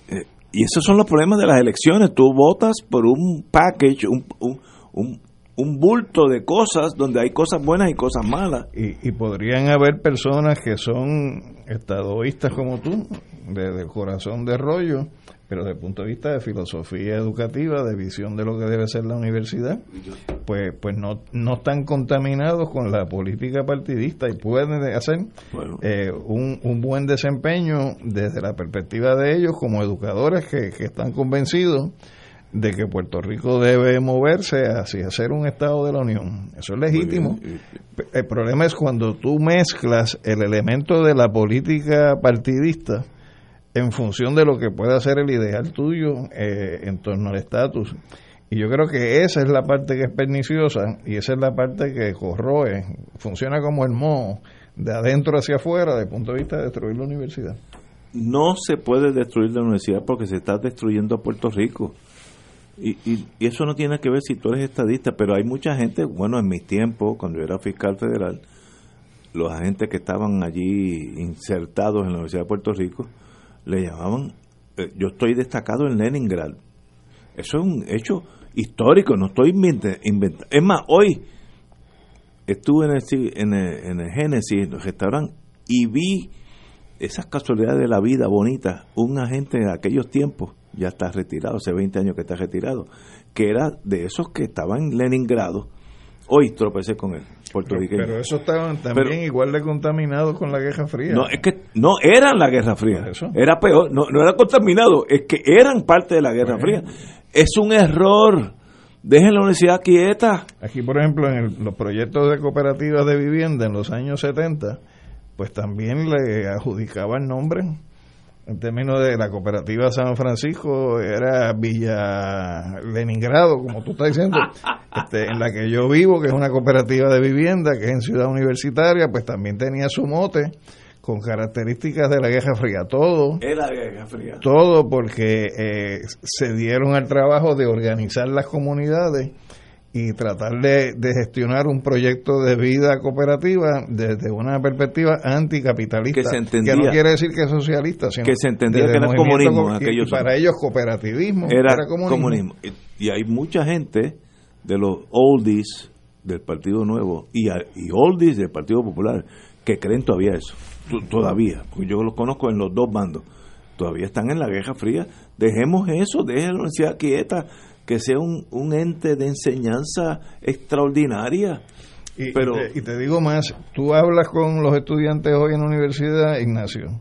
Eh, y esos son los problemas de las elecciones. Tú votas por un package, un, un, un, un bulto de cosas donde hay cosas buenas y cosas malas. Y, y podrían haber personas que son estadoístas como tú, desde el corazón de rollo, pero desde el punto de vista de filosofía educativa, de visión de lo que debe ser la universidad, pues pues no, no están contaminados con la política partidista y pueden hacer Bueno. eh, un, un buen desempeño desde la perspectiva de ellos como educadores que, que están convencidos de que Puerto Rico debe moverse hacia ser un Estado de la Unión. Eso es legítimo. El problema es cuando tú mezclas el elemento de la política partidista en función de lo que pueda ser el ideal tuyo eh, en torno al estatus. Y yo creo que esa es la parte que es perniciosa y esa es la parte que corroe, funciona como el moho, de adentro hacia afuera, desde el punto de vista de destruir la universidad. No se puede destruir la universidad porque se está destruyendo a Puerto Rico. Y, y, eso no tiene que ver si tú eres estadista, pero hay mucha gente, bueno, en mis tiempos, cuando yo era fiscal federal, los agentes que estaban allí insertados en la Universidad de Puerto Rico, le llamaban, eh, yo estoy destacado en Leningrad. Eso es un hecho histórico, no estoy inventando. Es más, hoy estuve en el, en el, en el Génesis, en el restaurante, y vi esas casualidades de la vida bonita, un agente de aquellos tiempos, ya está retirado, hace 20 años que está retirado, que era de esos que estaban en Leningrado. Hoy tropecé con él, puertorriqueño. Pero eso estaban también Pero- igual de contaminados con la Guerra Fría. No, es que no eran la Guerra Fría. Eso. Era peor, no, no era contaminado, es que eran parte de la Guerra Bueno. Fría. Es un error. Dejen la universidad quieta. Aquí, por ejemplo, en el- los proyectos de cooperativas de vivienda en los años 70, pues también le adjudicaban nombre. En términos de la cooperativa San Francisco, era Villa Leningrado, como tú estás diciendo, este, en la que yo vivo, que es una cooperativa de vivienda, que es en Ciudad Universitaria, pues también tenía su mote con características de la Guerra Fría. Todo Era la Guerra Fría. todo porque eh, se dieron al trabajo de organizar las comunidades y tratar de, de gestionar un proyecto de vida cooperativa desde una perspectiva anticapitalista Que se entendía- no quiere decir que es socialista sino que se entendía que era comunismo co- en aquellos para ellos cooperativismo era, era, comunismo, comunismo. Y, y hay mucha gente de los oldies del Partido Nuevo y, oldies del Partido Popular que creen todavía eso. Todavía. Porque yo los conozco en los dos bandos. Todavía están en la Guerra Fría. Dejemos eso, dejen la universidad quieta, que sea un, un ente de enseñanza extraordinaria. Y, y Pero- te, y te digo más, tú hablas con los estudiantes hoy en la universidad, Ignacio,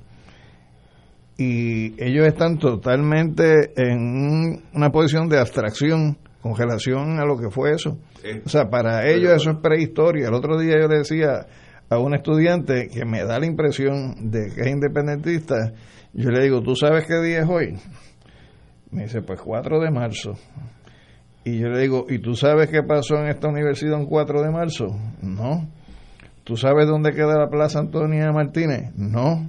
y ellos están totalmente en un- una posición de abstracción con relación a lo que fue eso. O sea, para ellos eso es prehistoria. El otro día yo le decía a un estudiante que me da la impresión de que es independentista, yo le digo, ¿tú sabes qué día es hoy? Me dice, pues 4 de marzo. Y yo le digo, ¿y tú sabes qué pasó en esta universidad un 4 de marzo? No. ¿Tú sabes dónde queda la Plaza Antonia Martínez? No.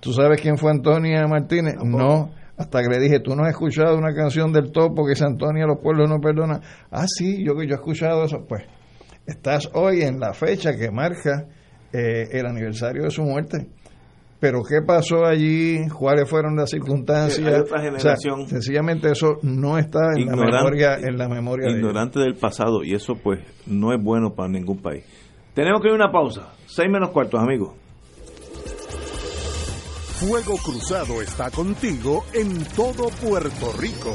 ¿Tú sabes quién fue Antonia Martínez? No. Hasta que le dije, ¿tú no has escuchado una canción del topo que dice Antonia los pueblos no perdonan? Ah, sí, yo, yo he escuchado eso. Pues estás hoy en la fecha que marca eh, el aniversario de su muerte. Pero ¿qué pasó allí? ¿Cuáles fueron las circunstancias? O sea, sencillamente eso no está en la memoria, en la memoria de ignorante del pasado y eso pues no es bueno para ningún país. Tenemos que ir a una pausa. Seis menos cuartos, amigos. Fuego Cruzado está contigo en todo Puerto Rico.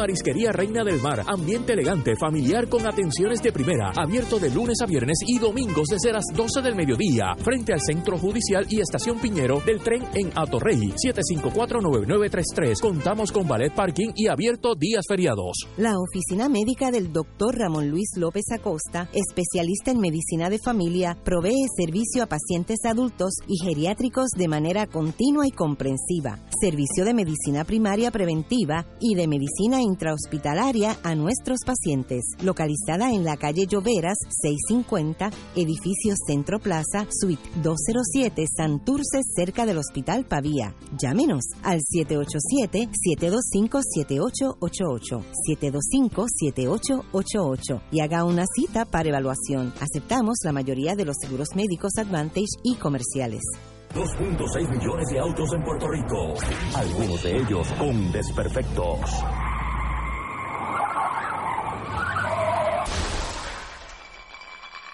Marisquería Reina del Mar, ambiente elegante, familiar con atenciones de primera, abierto de lunes a viernes y domingos desde las 12 del mediodía, frente al Centro Judicial y Estación Piñero del tren en Atorrey, 7549933. Contamos con ballet parking y abierto días feriados. La oficina médica del doctor Ramón Luis López Acosta, especialista en medicina de familia, provee servicio a pacientes adultos y geriátricos de manera continua y comprensiva, servicio de medicina primaria preventiva y de medicina intrahospitalaria a nuestros pacientes, localizada en la calle Lloveras 650, edificio Centro Plaza, suite 207, Santurce, cerca del Hospital Pavía. Llámenos al 787-725-7888, 725-7888 y haga una cita para evaluación. Aceptamos la mayoría de los seguros médicos Advantage y comerciales. 2.6 millones de autos en Puerto Rico, algunos de ellos con desperfectos.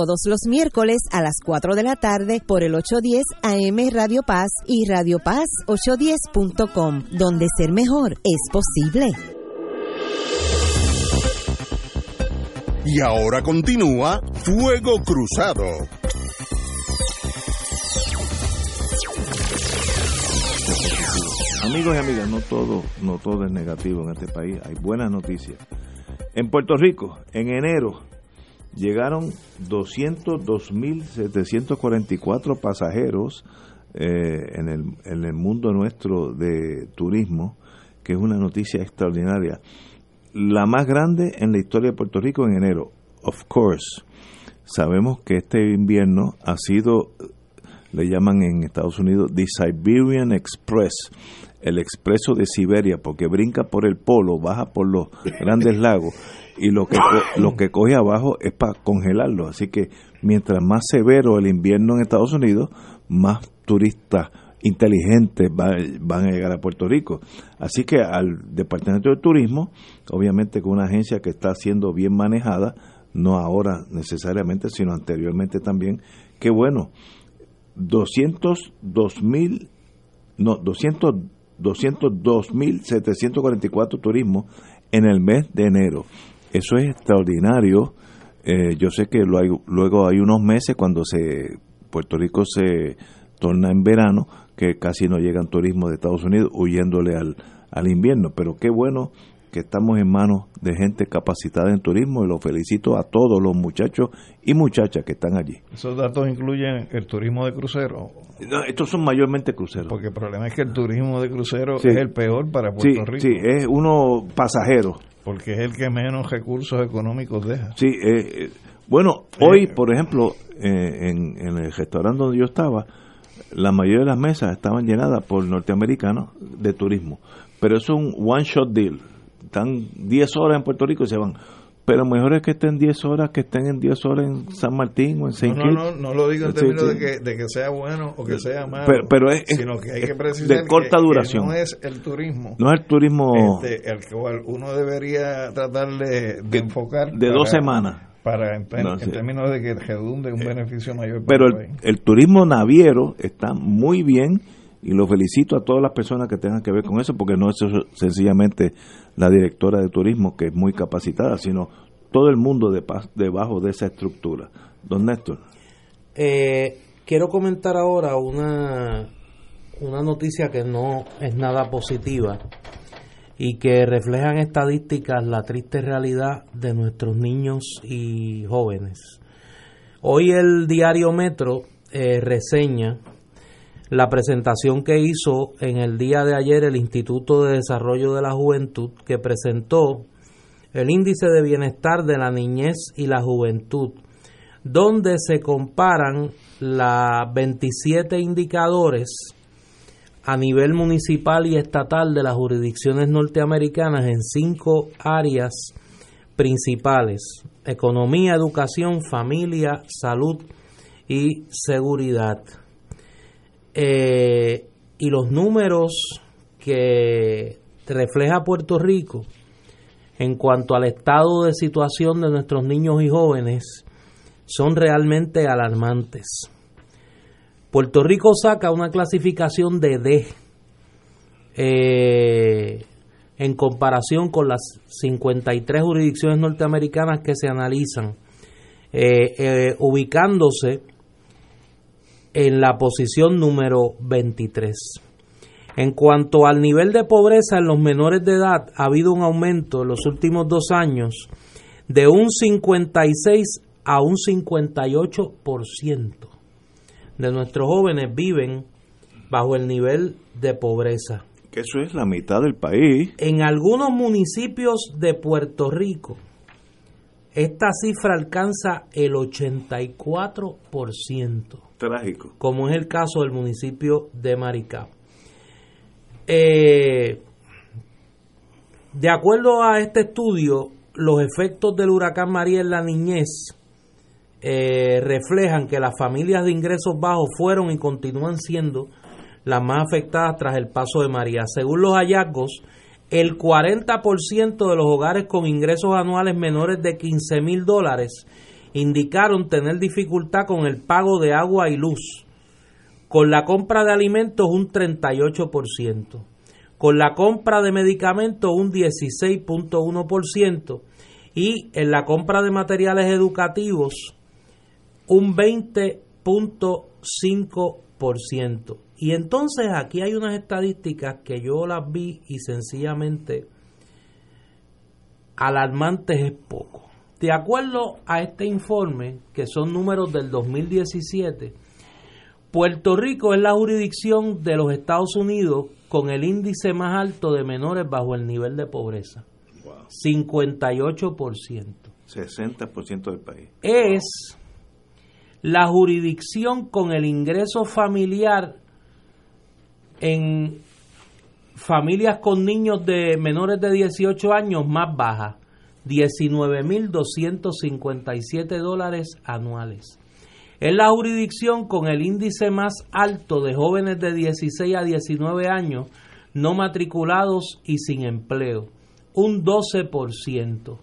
todos los miércoles a las 4 de la tarde por el 810 AM Radio Paz y Radio Paz 810.com, donde ser mejor es posible. Y ahora continúa Fuego Cruzado. Amigos y amigas, no todo, no todo es negativo en este país, hay buenas noticias. En Puerto Rico, en enero, llegaron 202.744 pasajeros eh, en, el, en el mundo nuestro de turismo, que es una noticia extraordinaria. La más grande en la historia de Puerto Rico en enero, of course. Sabemos que este invierno ha sido, le llaman en Estados Unidos, the Siberian Express, el expreso de Siberia, porque brinca por el polo, baja por los grandes lagos y lo que lo que coge abajo es para congelarlo así que mientras más severo el invierno en Estados Unidos más turistas inteligentes van a llegar a Puerto Rico así que al departamento de turismo obviamente con una agencia que está siendo bien manejada no ahora necesariamente sino anteriormente también que bueno 202 mil no 200 202.744 turismo en el mes de enero. Eso es extraordinario. Eh, yo sé que luego hay unos meses cuando se Puerto Rico se torna en verano que casi no llegan turismo de Estados Unidos huyéndole al, al invierno. Pero qué bueno que estamos en manos de gente capacitada en turismo y lo felicito a todos los muchachos y muchachas que están allí. ¿Esos datos incluyen el turismo de crucero? No, estos son mayormente cruceros. Porque el problema es que el turismo de crucero es el peor para Puerto Rico. Sí, es uno pasajero. Porque es el que menos recursos económicos deja. Sí, eh, eh, bueno, hoy, por ejemplo, eh, en, en el restaurante donde yo estaba, la mayoría de las mesas estaban llenadas por norteamericanos de turismo. Pero es un one-shot deal están 10 horas en Puerto Rico y se van. Pero mejor es que estén 10 horas que estén en 10 horas en San Martín o en Saint no, no, no, no, lo digo en términos De, que, de que sea bueno o que sea malo, pero, es, sino que hay que precisar de corta que, duración. no es el turismo. No es el turismo. Este, el cual uno debería tratar de, de enfocar. De dos semanas. Para, en, en términos de que redunde un beneficio mayor para Pero el, el, el turismo naviero está muy bien y lo felicito a todas las personas que tengan que ver con eso, porque no es sencillamente la directora de turismo, que es muy capacitada, sino todo el mundo de, debajo de esa estructura. Don Néstor. Eh, quiero comentar ahora una, una noticia que no es nada positiva y que refleja en estadísticas la triste realidad de nuestros niños y jóvenes. Hoy el diario Metro eh, reseña la presentación que hizo en el día de ayer el Instituto de Desarrollo de la Juventud, que presentó el índice de bienestar de la niñez y la juventud, donde se comparan las 27 indicadores a nivel municipal y estatal de las jurisdicciones norteamericanas en cinco áreas principales, economía, educación, familia, salud y seguridad. Eh, y los números que refleja Puerto Rico en cuanto al estado de situación de nuestros niños y jóvenes son realmente alarmantes. Puerto Rico saca una clasificación de D eh, en comparación con las 53 jurisdicciones norteamericanas que se analizan, eh, ubicándose en la posición número 23. En cuanto al nivel de pobreza en los menores de edad, ha habido un aumento en los últimos dos años de un 56 a un 58% de nuestros jóvenes viven bajo el nivel de pobreza. Que eso es la mitad del país. En algunos municipios de Puerto Rico, esta cifra alcanza el 84%. Trágico. Como es el caso del municipio de Maricao. Eh, de acuerdo a este estudio, los efectos del huracán María en la niñez eh, reflejan que las familias de ingresos bajos fueron y continúan siendo las más afectadas tras el paso de María. Según los hallazgos, el 40% de los hogares con ingresos anuales menores de 15 mil dólares indicaron tener dificultad con el pago de agua y luz, con la compra de alimentos un 38%, con la compra de medicamentos un 16.1% y en la compra de materiales educativos un 20.5%. Y entonces aquí hay unas estadísticas que yo las vi y sencillamente alarmantes es poco. De acuerdo a este informe, que son números del 2017, Puerto Rico es la jurisdicción de los Estados Unidos con el índice más alto de menores bajo el nivel de pobreza. 58%. 60% del país. Es la jurisdicción con el ingreso familiar en familias con niños de menores de 18 años más baja, 19.257 dólares anuales. Es la jurisdicción con el índice más alto de jóvenes de 16 a 19 años no matriculados y sin empleo, un 12%.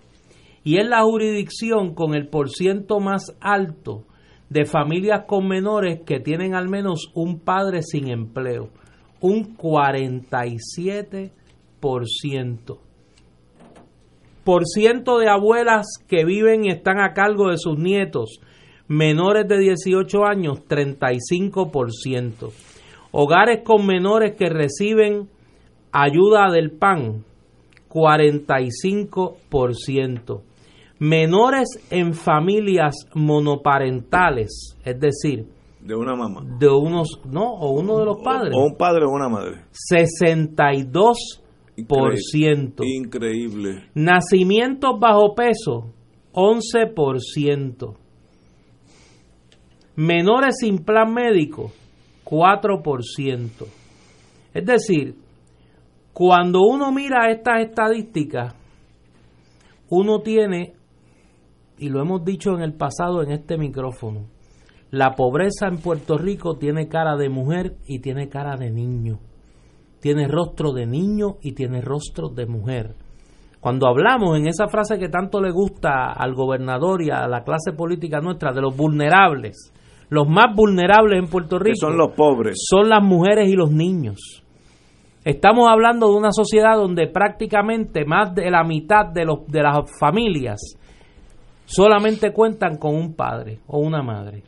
Y es la jurisdicción con el porciento más alto de familias con menores que tienen al menos un padre sin empleo, un 47%. Por ciento de abuelas que viven y están a cargo de sus nietos menores de 18 años, 35%. Hogares con menores que reciben ayuda del PAN, 45% menores en familias monoparentales, es decir, de una mamá, de unos, no, o uno de los padres, o un padre o una madre, 62 Increíble. Nacimientos bajo peso, 11%. Menores sin plan médico, 4%. Es decir, cuando uno mira estas estadísticas, uno tiene y lo hemos dicho en el pasado en este micrófono, la pobreza en Puerto Rico tiene cara de mujer y tiene cara de niño. Tiene rostro de niño y tiene rostro de mujer. Cuando hablamos en esa frase que tanto le gusta al gobernador y a la clase política nuestra de los vulnerables, los más vulnerables en Puerto Rico son los pobres. Son las mujeres y los niños. Estamos hablando de una sociedad donde prácticamente más de la mitad de, los, de las familias solamente cuentan con un padre o una madre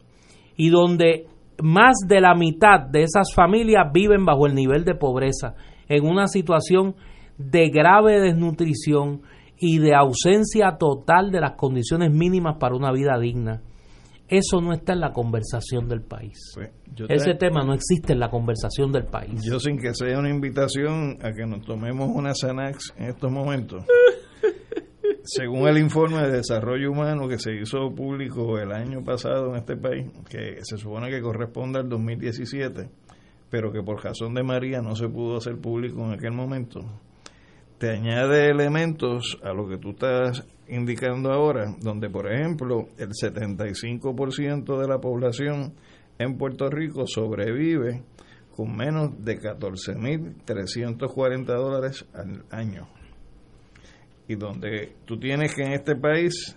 y donde más de la mitad de esas familias viven bajo el nivel de pobreza, en una situación de grave desnutrición y de ausencia total de las condiciones mínimas para una vida digna. Eso no está en la conversación del país. Pues, Ese tema no existe en la conversación del país. Yo sin que sea una invitación a que nos tomemos una Xanax en estos momentos. Según el informe de desarrollo humano que se hizo público el año pasado en este país, que se supone que corresponde al 2017, pero que por razón de María no se pudo hacer público en aquel momento, te añade elementos a lo que tú estás indicando ahora, donde por ejemplo el 75% de la población en Puerto Rico sobrevive con menos de 14.340 dólares al año. Y donde tú tienes que en este país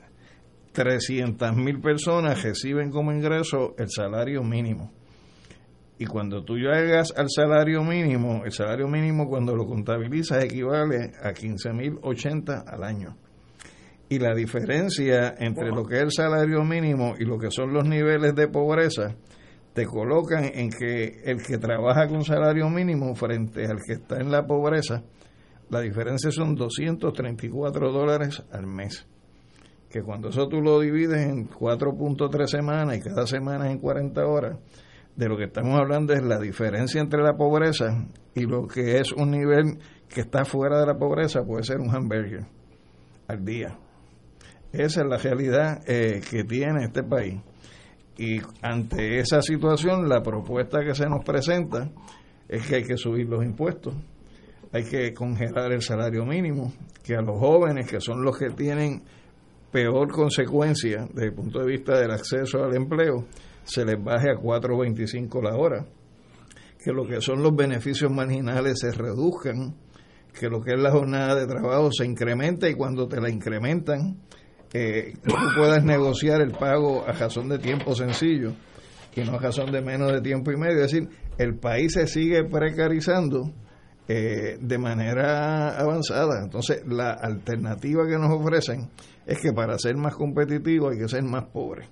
300.000 personas reciben como ingreso el salario mínimo. Y cuando tú llegas al salario mínimo, el salario mínimo cuando lo contabilizas equivale a 15.080 al año. Y la diferencia entre lo que es el salario mínimo y lo que son los niveles de pobreza te colocan en que el que trabaja con salario mínimo frente al que está en la pobreza, la diferencia son 234 dólares al mes. Que cuando eso tú lo divides en 4.3 semanas y cada semana en 40 horas, de lo que estamos hablando es la diferencia entre la pobreza y lo que es un nivel que está fuera de la pobreza, puede ser un hamburger al día. Esa es la realidad eh, que tiene este país. Y ante esa situación, la propuesta que se nos presenta es que hay que subir los impuestos, hay que congelar el salario mínimo, que a los jóvenes, que son los que tienen peor consecuencia desde el punto de vista del acceso al empleo, se les baje a 4.25 la hora, que lo que son los beneficios marginales se reduzcan, que lo que es la jornada de trabajo se incrementa y cuando te la incrementan, eh, tú puedas negociar el pago a razón de tiempo sencillo y no a razón de menos de tiempo y medio. Es decir, el país se sigue precarizando eh, de manera avanzada. Entonces, la alternativa que nos ofrecen es que para ser más competitivo hay que ser más pobre.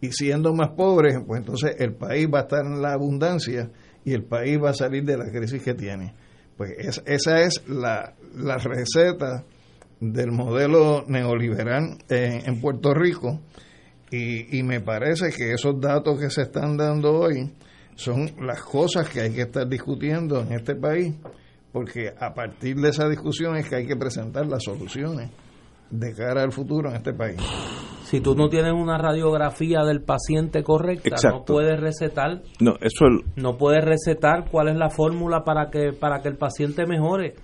Y siendo más pobre, pues entonces el país va a estar en la abundancia y el país va a salir de la crisis que tiene. Pues es, esa es la, la receta del modelo neoliberal en, Puerto Rico y, me parece que esos datos que se están dando hoy son las cosas que hay que estar discutiendo en este país porque a partir de esa discusión es que hay que presentar las soluciones de cara al futuro en este país. Si tú no tienes una radiografía del paciente correcta, no puedes recetar. No, eso no puedes recetar cuál es la fórmula para que para que el paciente mejore.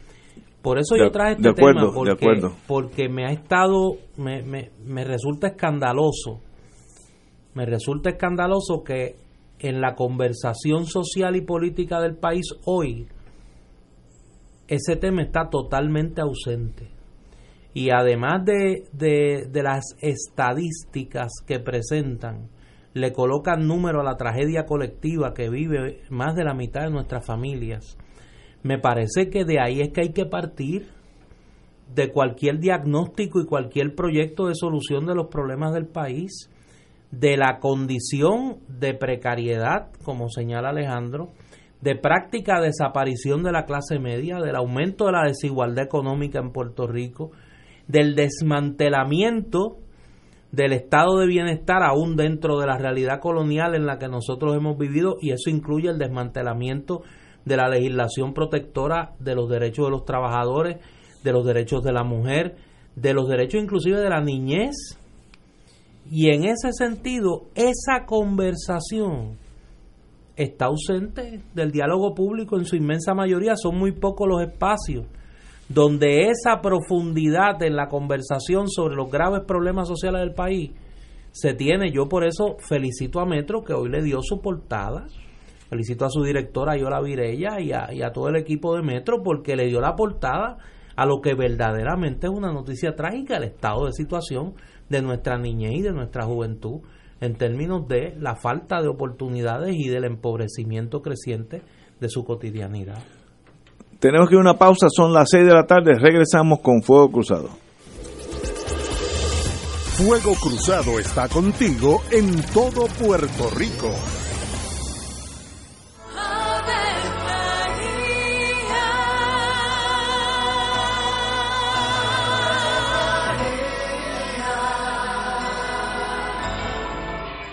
Por eso yo traje este tema, porque, porque me ha estado, me, me, me resulta escandaloso, me resulta escandaloso que en la conversación social y política del país hoy, ese tema está totalmente ausente. Y además de, de, de las estadísticas que presentan, le colocan número a la tragedia colectiva que vive más de la mitad de nuestras familias me parece que de ahí es que hay que partir de cualquier diagnóstico y cualquier proyecto de solución de los problemas del país, de la condición de precariedad, como señala Alejandro, de práctica desaparición de la clase media, del aumento de la desigualdad económica en Puerto Rico, del desmantelamiento del estado de bienestar aún dentro de la realidad colonial en la que nosotros hemos vivido y eso incluye el desmantelamiento de la legislación protectora de los derechos de los trabajadores, de los derechos de la mujer, de los derechos inclusive de la niñez. Y en ese sentido, esa conversación está ausente del diálogo público en su inmensa mayoría, son muy pocos los espacios donde esa profundidad en la conversación sobre los graves problemas sociales del país se tiene. Yo por eso felicito a Metro que hoy le dio su portada Felicito a su directora Yola Virella y a, y a todo el equipo de Metro porque le dio la portada a lo que verdaderamente es una noticia trágica, el estado de situación de nuestra niñez y de nuestra juventud en términos de la falta de oportunidades y del empobrecimiento creciente de su cotidianidad. Tenemos que ir a una pausa, son las 6 de la tarde, regresamos con Fuego Cruzado. Fuego Cruzado está contigo en todo Puerto Rico.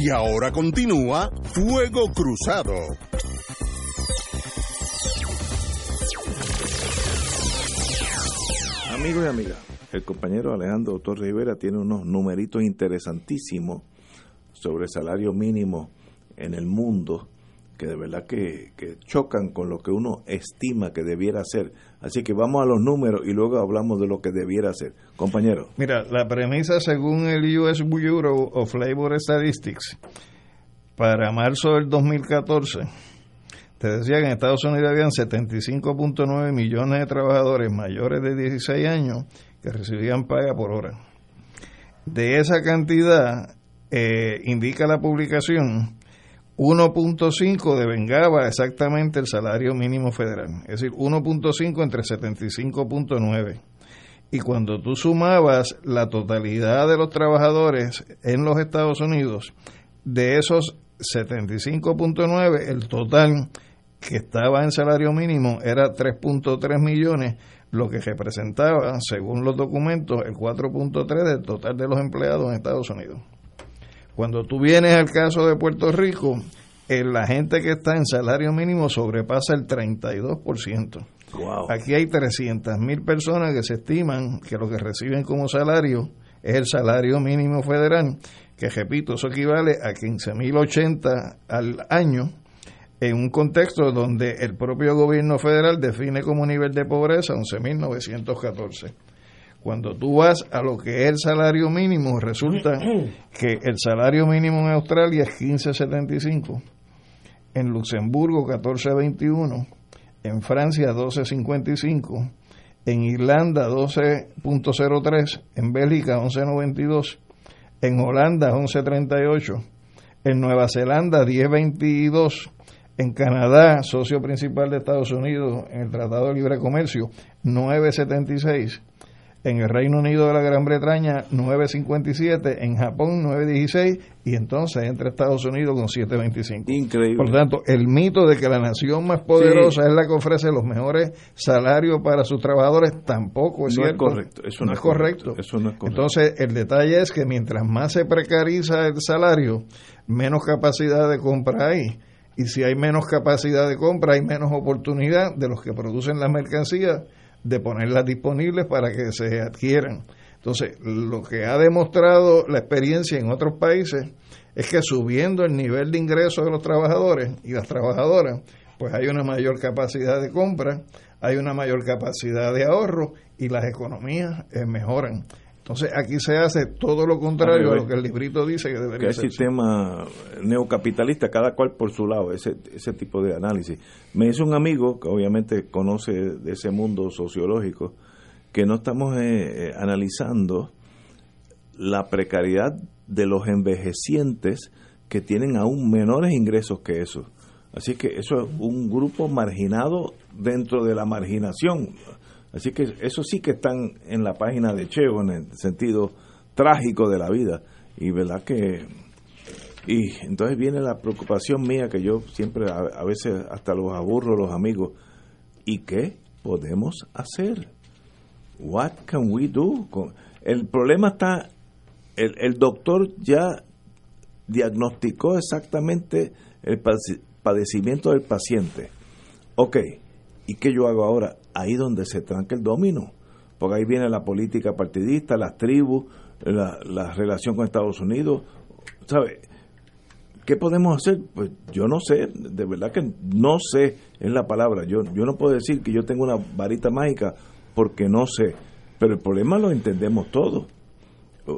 Y ahora continúa Fuego Cruzado. Amigos y amigas, el compañero Alejandro Torres Rivera tiene unos numeritos interesantísimos sobre salario mínimo en el mundo que de verdad que, chocan con lo que uno estima que debiera ser. Así que vamos a los números y luego hablamos de lo que debiera ser. Compañero. Mira, la premisa según el US Bureau of Labor Statistics para marzo del 2014 te decía que en Estados Unidos habían 75.9 millones de trabajadores mayores de 16 años que recibían paga por hora. De esa cantidad, eh, indica la publicación, 1.5 devengaba exactamente el salario mínimo federal, es decir, 1.5 entre 75.9. Y cuando tú sumabas la totalidad de los trabajadores en los Estados Unidos, de esos 75.9, el total que estaba en salario mínimo era 3.3 millones, lo que representaba, según los documentos, el 4.3 del total de los empleados en Estados Unidos. Cuando tú vienes al caso de Puerto Rico, la gente que está en salario mínimo sobrepasa el 32%. Wow. Aquí hay 300 mil personas que se estiman que lo que reciben como salario es el salario mínimo federal, que repito, eso equivale a 15.080 al año en un contexto donde el propio gobierno federal define como nivel de pobreza 11.914. Cuando tú vas a lo que es el salario mínimo, resulta que el salario mínimo en Australia es 15.75, en Luxemburgo 14.21, en Francia 12.55, en Irlanda 12.03, en Bélgica 11.92, en Holanda 11.38, en Nueva Zelanda 10.22, en Canadá, socio principal de Estados Unidos en el Tratado de Libre Comercio, 976. En el Reino Unido de la Gran Bretaña, 957. En Japón, 916. Y entonces entre Estados Unidos con 725. Increíble. Por tanto, el mito de que la nación más poderosa sí. es la que ofrece los mejores salarios para sus trabajadores tampoco es no cierto. Es correcto. Eso no, es correcto. correcto. Eso no es correcto. Entonces, el detalle es que mientras más se precariza el salario, menos capacidad de compra hay y si hay menos capacidad de compra, hay menos oportunidad de los que producen las mercancías de ponerlas disponibles para que se adquieran. Entonces, lo que ha demostrado la experiencia en otros países es que subiendo el nivel de ingresos de los trabajadores y las trabajadoras, pues hay una mayor capacidad de compra, hay una mayor capacidad de ahorro y las economías eh, mejoran. Entonces aquí se hace todo lo contrario a lo que el librito dice que debería que ser. el sistema neocapitalista, cada cual por su lado, ese, ese tipo de análisis. Me dice un amigo que obviamente conoce de ese mundo sociológico, que no estamos eh, eh, analizando la precariedad de los envejecientes que tienen aún menores ingresos que eso. Así que eso es un grupo marginado dentro de la marginación. Así que eso sí que están en la página de Cheo en el sentido trágico de la vida. Y verdad que... Y entonces viene la preocupación mía que yo siempre a, veces hasta los aburro los amigos. ¿Y qué podemos hacer? What can we do? El problema está, el, el doctor ya diagnosticó exactamente el padecimiento del paciente. Ok, ¿y qué yo hago ahora? Ahí donde se tranca el domino, porque ahí viene la política partidista, las tribus, la, la relación con Estados Unidos, ¿sabe? ¿Qué podemos hacer? Pues yo no sé, de verdad que no sé es la palabra. Yo, yo no puedo decir que yo tengo una varita mágica porque no sé, pero el problema lo entendemos todos.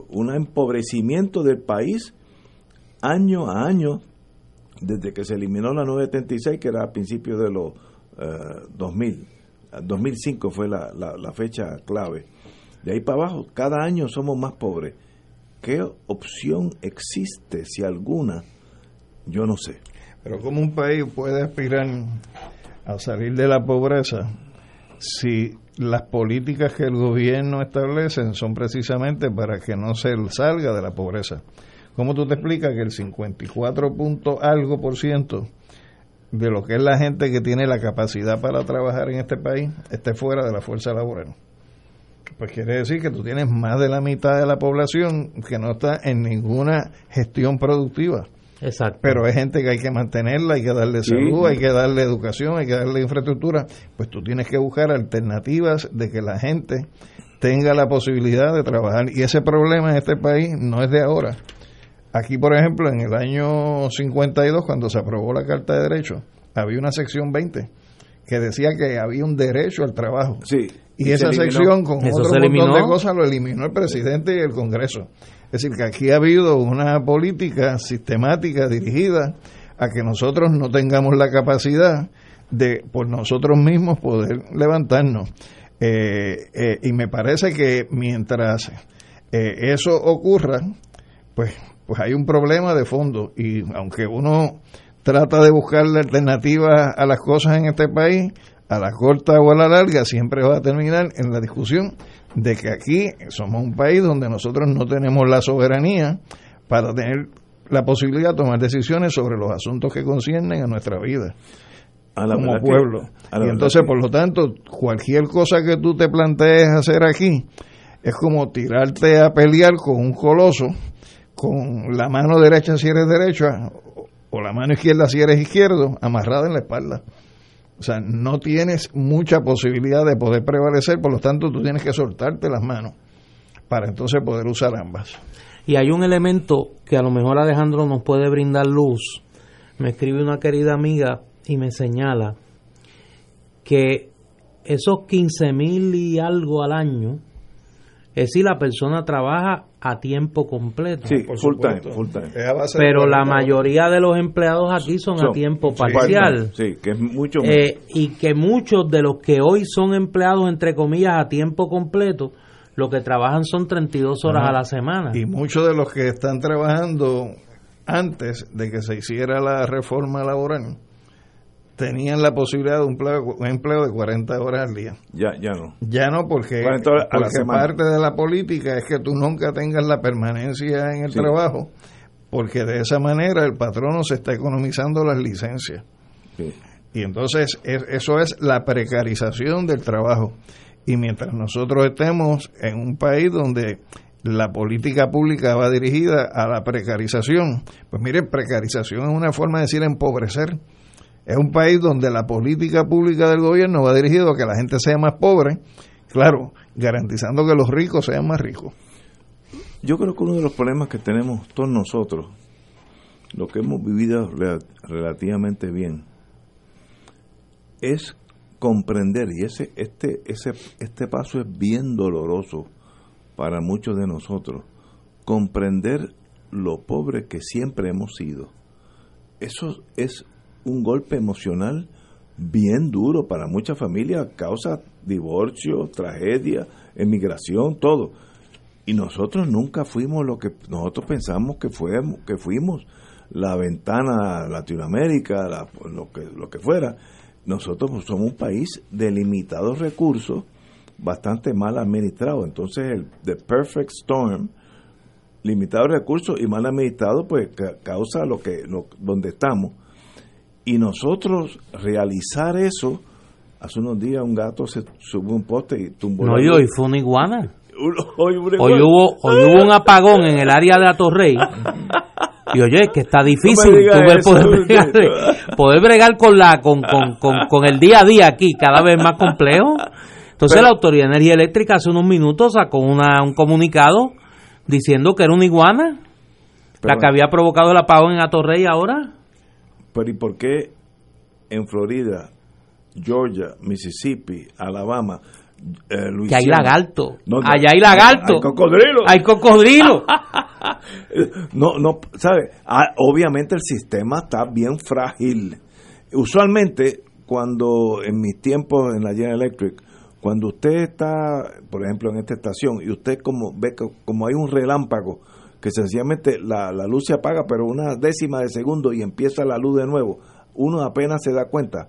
Un empobrecimiento del país año a año desde que se eliminó la 976, que era a principios de los 2000. Eh, 2005 fue la, la, fecha clave. De ahí para abajo, cada año somos más pobres. ¿Qué opción existe, si alguna? Yo no sé. Pero ¿cómo un país puede aspirar a salir de la pobreza si las políticas que el gobierno establece son precisamente para que no se salga de la pobreza? ¿Cómo tú te explicas que el 54 punto algo por ciento de lo que es la gente que tiene la capacidad para trabajar en este país esté fuera de la fuerza laboral? Pues quiere decir que tú tienes más de la mitad de la población que no está en ninguna gestión productiva. Exacto. Pero hay gente que hay que mantenerla, hay que darle salud, hay que darle educación, hay que darle infraestructura. Pues tú tienes que buscar alternativas de que la gente tenga la posibilidad de trabajar. Y ese problema en este país no es de ahora. Aquí, por ejemplo, en el año 52, cuando se aprobó la Carta de Derechos, había una sección 20 que decía que había un derecho al trabajo. Sí. Y, esa sección, con otro montón de cosas, lo eliminó el presidente y el Congreso. Es decir, que aquí ha habido una política sistemática dirigida a que nosotros no tengamos la capacidad de por nosotros mismos poder levantarnos. Eh, eh, y me parece que mientras eh, eso ocurra, pues pues hay un problema de fondo y aunque uno trata de buscar la alternativa a las cosas en este país, a la corta o a la larga siempre va a terminar en la discusión de que aquí somos un país donde nosotros no tenemos la soberanía para tener la posibilidad de tomar decisiones sobre los asuntos que conciernen a nuestra vida como pueblo. y entonces, por lo tanto, cualquier cosa que tú te plantees hacer aquí es como tirarte a pelear con un coloso con la mano derecha si eres derecha o la mano izquierda si eres izquierdo, amarrada en la espalda. O sea, no tienes mucha posibilidad de poder prevalecer, por lo tanto tú tienes que soltarte las manos para entonces poder usar ambas. Y hay un elemento que a lo mejor Alejandro nos puede brindar luz. Me escribe una querida amiga y me señala que esos 15 mil y algo al año es si la persona trabaja a tiempo completo. Sí, full time, full time. Pero la mayoría de los empleados aquí son, a tiempo parcial. Sí, que es mucho eh, Y que muchos de los que hoy son empleados, entre comillas, a tiempo completo, lo que trabajan son 32 horas a la semana. Y muchos de los que están trabajando antes de que se hiciera la reforma laboral, tenían la posibilidad de un empleo, un empleo de 40 horas al día. Ya, ya no. Ya no, porque, porque parte de la política es que tú nunca tengas la permanencia en el trabajo, porque de esa manera el patrono se está economizando las licencias. Y entonces eso es la precarización del trabajo. Y mientras nosotros estemos en un país donde la política pública va dirigida a la precarización. Pues miren, precarización es una forma de decir empobrecer. Es un país donde la política pública del gobierno va dirigido a que la gente sea más pobre, claro, garantizando que los ricos sean más ricos. Yo creo que uno de los problemas que tenemos todos nosotros, lo que hemos vivido relativamente bien, es comprender, y ese, este, ese, este paso es bien doloroso para muchos de nosotros, comprender lo pobre que siempre hemos sido. Eso es un golpe emocional bien duro para muchas familias, causa divorcio, tragedia, emigración, todo. Y nosotros nunca fuimos lo que nosotros pensamos que fuimos, que fuimos la ventana Latinoamérica, lo, que, lo que fuera. Nosotros somos un país de limitados recursos, bastante mal administrado. Entonces, el The Perfect Storm, limitados recursos y mal administrado, pues causa lo que lo, donde estamos. Y nosotros realizar eso, hace unos días un gato se subió un poste y tumbó. No, y hoy fue una iguana. Hoy, hubo, hoy hubo un apagón en el área de Atorrey. Y oye, que está difícil poder, bregar, con la con, con, con, el día a día aquí, cada vez más complejo. Entonces la Autoridad de Energía Eléctrica hace unos minutos sacó una, un comunicado diciendo que era una iguana, la que había provocado el apagón en Atorrey ahora. Pero ¿y por qué en Florida, Georgia, Mississippi, Alabama, eh, que hay lagarto. Allá hay lagarto. Hay cocodrilo. Hay cocodrilo. no, no, ¿sabe? Ah, obviamente el sistema está bien frágil. Usualmente, cuando en mis tiempos en la General Electric, cuando usted está, por ejemplo, en esta estación y usted como ve que como hay un relámpago que sencillamente la, la luz se apaga, pero una décima de segundo y empieza la luz de nuevo, uno apenas se da cuenta.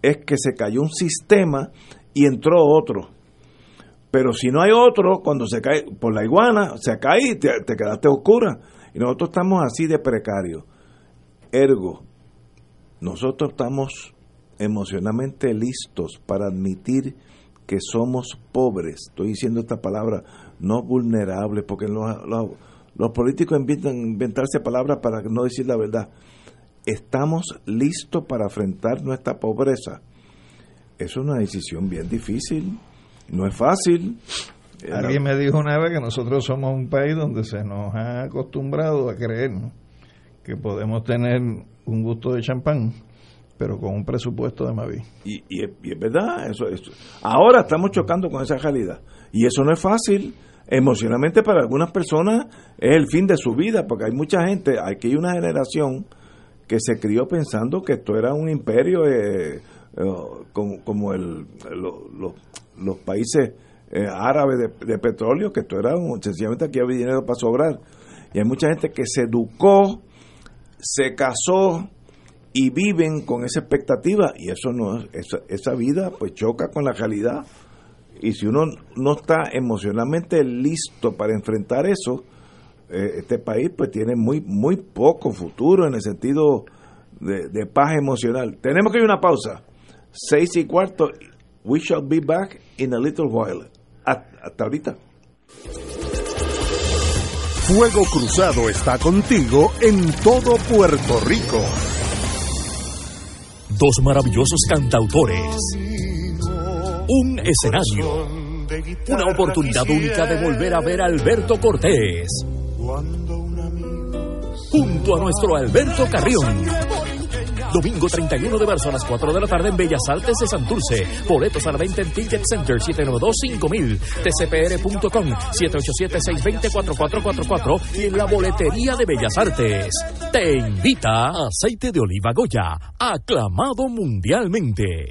Es que se cayó un sistema y entró otro. Pero si no hay otro, cuando se cae por la iguana, se cae y te, quedaste oscura. Y nosotros estamos así de precarios. Ergo, nosotros estamos emocionalmente listos para admitir que somos pobres. Estoy diciendo esta palabra, no vulnerables, porque los, los políticos inventan inventarse palabras para no decir la verdad. Estamos listos para enfrentar nuestra pobreza es una decisión bien difícil, no es fácil. Alguien me dijo una vez que nosotros somos un país donde se nos ha acostumbrado a creer que podemos tener un gusto de champán, pero con un presupuesto de Mavi. Y, y, es, verdad, eso, eso. Ahora estamos chocando con esa realidad. Y eso no es fácil. Emocionalmente para algunas personas es el fin de su vida, porque hay mucha gente, aquí hay una generación que se crió pensando que esto era un imperio. Eh, eh, como, como el, los países eh, árabes de, petróleo, que esto era un, sencillamente aquí había dinero para sobrar. Y hay mucha gente que se educó, se casó y viven con esa expectativa y eso no esa, esa vida pues choca con la realidad y si uno no está emocionalmente listo para enfrentar eso eh, este país pues tiene muy muy poco futuro en el sentido de, de paz emocional tenemos que ir a una pausa seis y cuarto. We shall be back in a little while. Hasta ahorita. Fuego Cruzado está contigo en todo Puerto Rico. Dos maravillosos cantautores. Un escenario. Una oportunidad única de volver a ver a Alberto Cortés. Junto a nuestro Alberto Carrión Domingo 31 de marzo a las 4 de la tarde en Bellas Artes de Santurce. Boletos a la venta en Ticket Center 792-5000, tcpr.com 787-620-4444 y en la boletería de Bellas Artes. Te invita Aceite de Oliva Goya, aclamado mundialmente.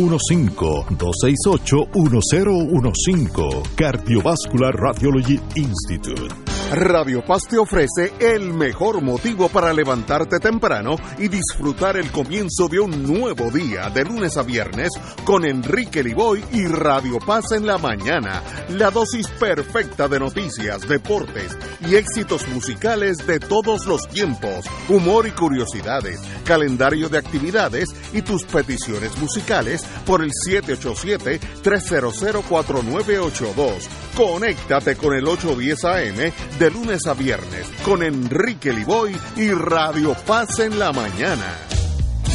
815-268-1015. Cardiovascular Radiology Institute. Radio Paz te ofrece el mejor motivo para levantarte temprano y disfrutar el comienzo de un nuevo día de lunes a viernes con Enrique Liboy y Radio Paz en la mañana. La dosis perfecta de noticias, deportes y éxitos musicales de todos los tiempos, humor y curiosidades, calendario de actividades y tus peticiones musicales por el 787-300-4982. Conéctate con el 810 AM de lunes a viernes con Enrique Liboy y Radio Paz en la mañana.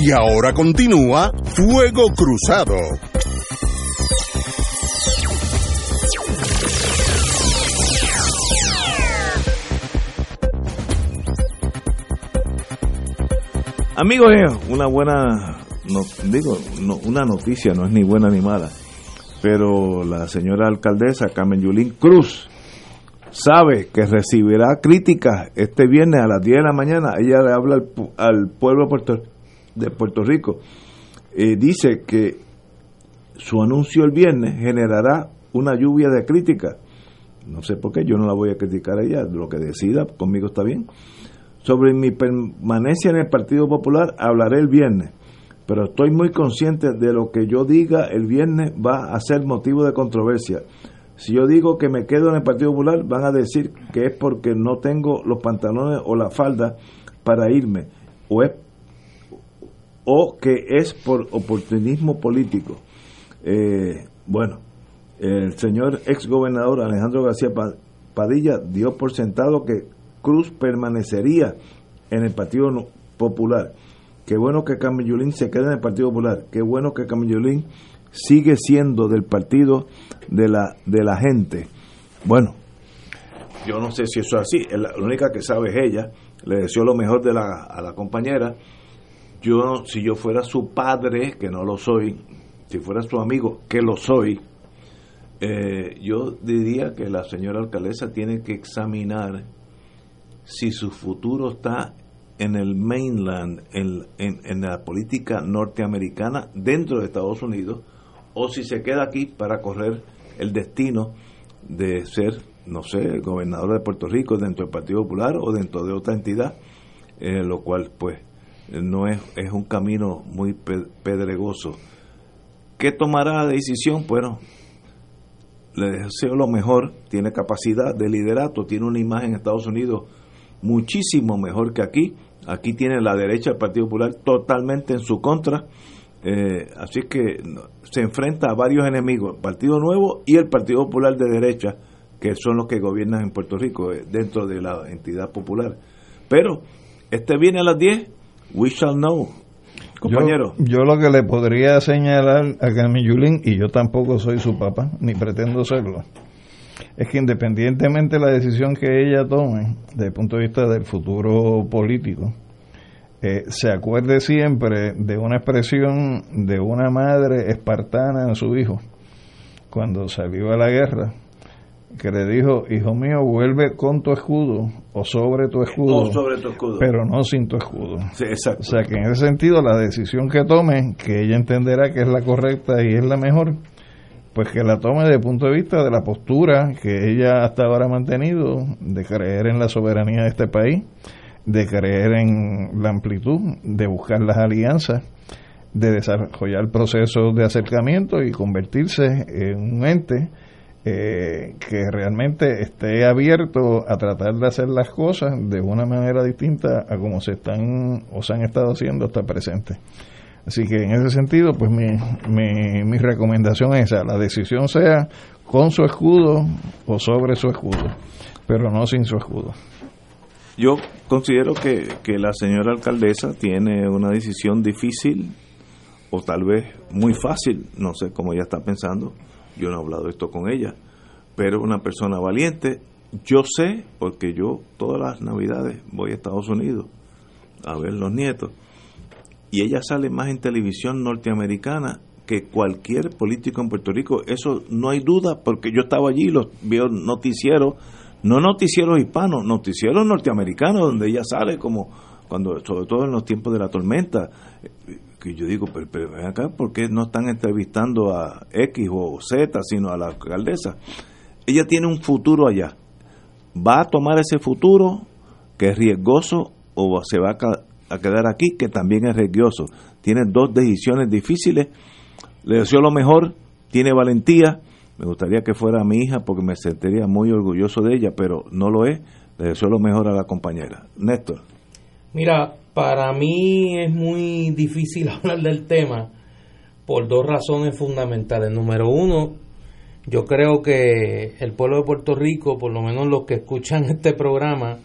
Y ahora continúa Fuego Cruzado. Amigos, eh, una buena, no, digo, no, una noticia, no es ni buena ni mala, pero la señora alcaldesa Carmen Yulín Cruz sabe que recibirá críticas este viernes a las 10 de la mañana. Ella le habla al, pu- al pueblo de Puerto, de Puerto Rico. Eh, dice que su anuncio el viernes generará una lluvia de críticas. No sé por qué, yo no la voy a criticar a ella, lo que decida, conmigo está bien. Sobre mi permanencia en el Partido Popular hablaré el viernes, pero estoy muy consciente de lo que yo diga el viernes va a ser motivo de controversia. Si yo digo que me quedo en el Partido Popular, van a decir que es porque no tengo los pantalones o la falda para irme, o es o que es por oportunismo político. Eh, bueno, el señor ex gobernador Alejandro García Pa- Padilla dio por sentado que Cruz permanecería en el Partido Popular. Qué bueno que Camillulín se quede en el Partido Popular. Qué bueno que Camillulín sigue siendo del partido de la, de la gente. Bueno, yo no sé si eso es así. La única que sabe es ella. Le deseo lo mejor de la, a la compañera. Yo, si yo fuera su padre, que no lo soy, si fuera su amigo, que lo soy, eh, yo diría que la señora alcaldesa tiene que examinar si su futuro está en el mainland, en, en- en la política norteamericana dentro de Estados Unidos, o si se queda aquí para correr el destino de ser, no sé, gobernador de Puerto Rico dentro del Partido Popular o dentro de otra entidad, eh, lo cual pues no es, es un camino muy pe- pedregoso. ¿Qué tomará la decisión? Bueno, le deseo lo mejor, tiene capacidad de liderato, tiene una imagen en Estados Unidos muchísimo mejor que aquí. Aquí tiene la derecha del Partido Popular totalmente en su contra. Eh, así que se enfrenta a varios enemigos, el Partido Nuevo y el Partido Popular de derecha, que son los que gobiernan en Puerto Rico, eh, dentro de la entidad popular. Pero este viene a las 10, we shall know. Compañero. Yo, yo lo que le podría señalar a Camillulín, y yo tampoco soy su papá, ni pretendo serlo, es que independientemente de la decisión que ella tome, desde el punto de vista del futuro político, eh, se acuerde siempre de una expresión de una madre espartana en su hijo, cuando salió a la guerra, que le dijo, hijo mío, vuelve con tu escudo o sobre tu escudo, O sobre tu escudo. pero no sin tu escudo. Sí, exacto. O sea que en ese sentido la decisión que tome, que ella entenderá que es la correcta y es la mejor, pues que la tome desde el punto de vista de la postura que ella hasta ahora ha mantenido, de creer en la soberanía de este país, de creer en la amplitud, de buscar las alianzas, de desarrollar procesos de acercamiento y convertirse en un ente eh, que realmente esté abierto a tratar de hacer las cosas de una manera distinta a como se están o se han estado haciendo hasta presente. Así que en ese sentido, pues mi, mi, mi recomendación es esa, la decisión sea con su escudo o sobre su escudo, pero no sin su escudo. Yo considero que, que la señora alcaldesa tiene una decisión difícil o tal vez muy fácil, no sé cómo ella está pensando, yo no he hablado esto con ella, pero una persona valiente, yo sé, porque yo todas las navidades voy a Estados Unidos a ver los nietos, y ella sale más en televisión norteamericana que cualquier político en Puerto Rico, eso no hay duda, porque yo estaba allí, los veo noticieros, no noticieros hispanos, noticieros norteamericanos, donde ella sale como cuando, sobre todo en los tiempos de la tormenta, que yo digo, pero, pero ven acá, ¿por qué no están entrevistando a X o Z, sino a la alcaldesa? Ella tiene un futuro allá. ¿Va a tomar ese futuro que es riesgoso o se va a quedar aquí que también es riesgoso? Tiene dos decisiones difíciles. Le deseo lo mejor, tiene valentía. Me gustaría que fuera mi hija porque me sentiría muy orgulloso de ella, pero no lo es. Le deseo lo mejor a la compañera. Néstor. Mira, para mí es muy difícil hablar del tema por dos razones fundamentales. Número uno, yo creo que el pueblo de Puerto Rico, por lo menos los que escuchan este programa,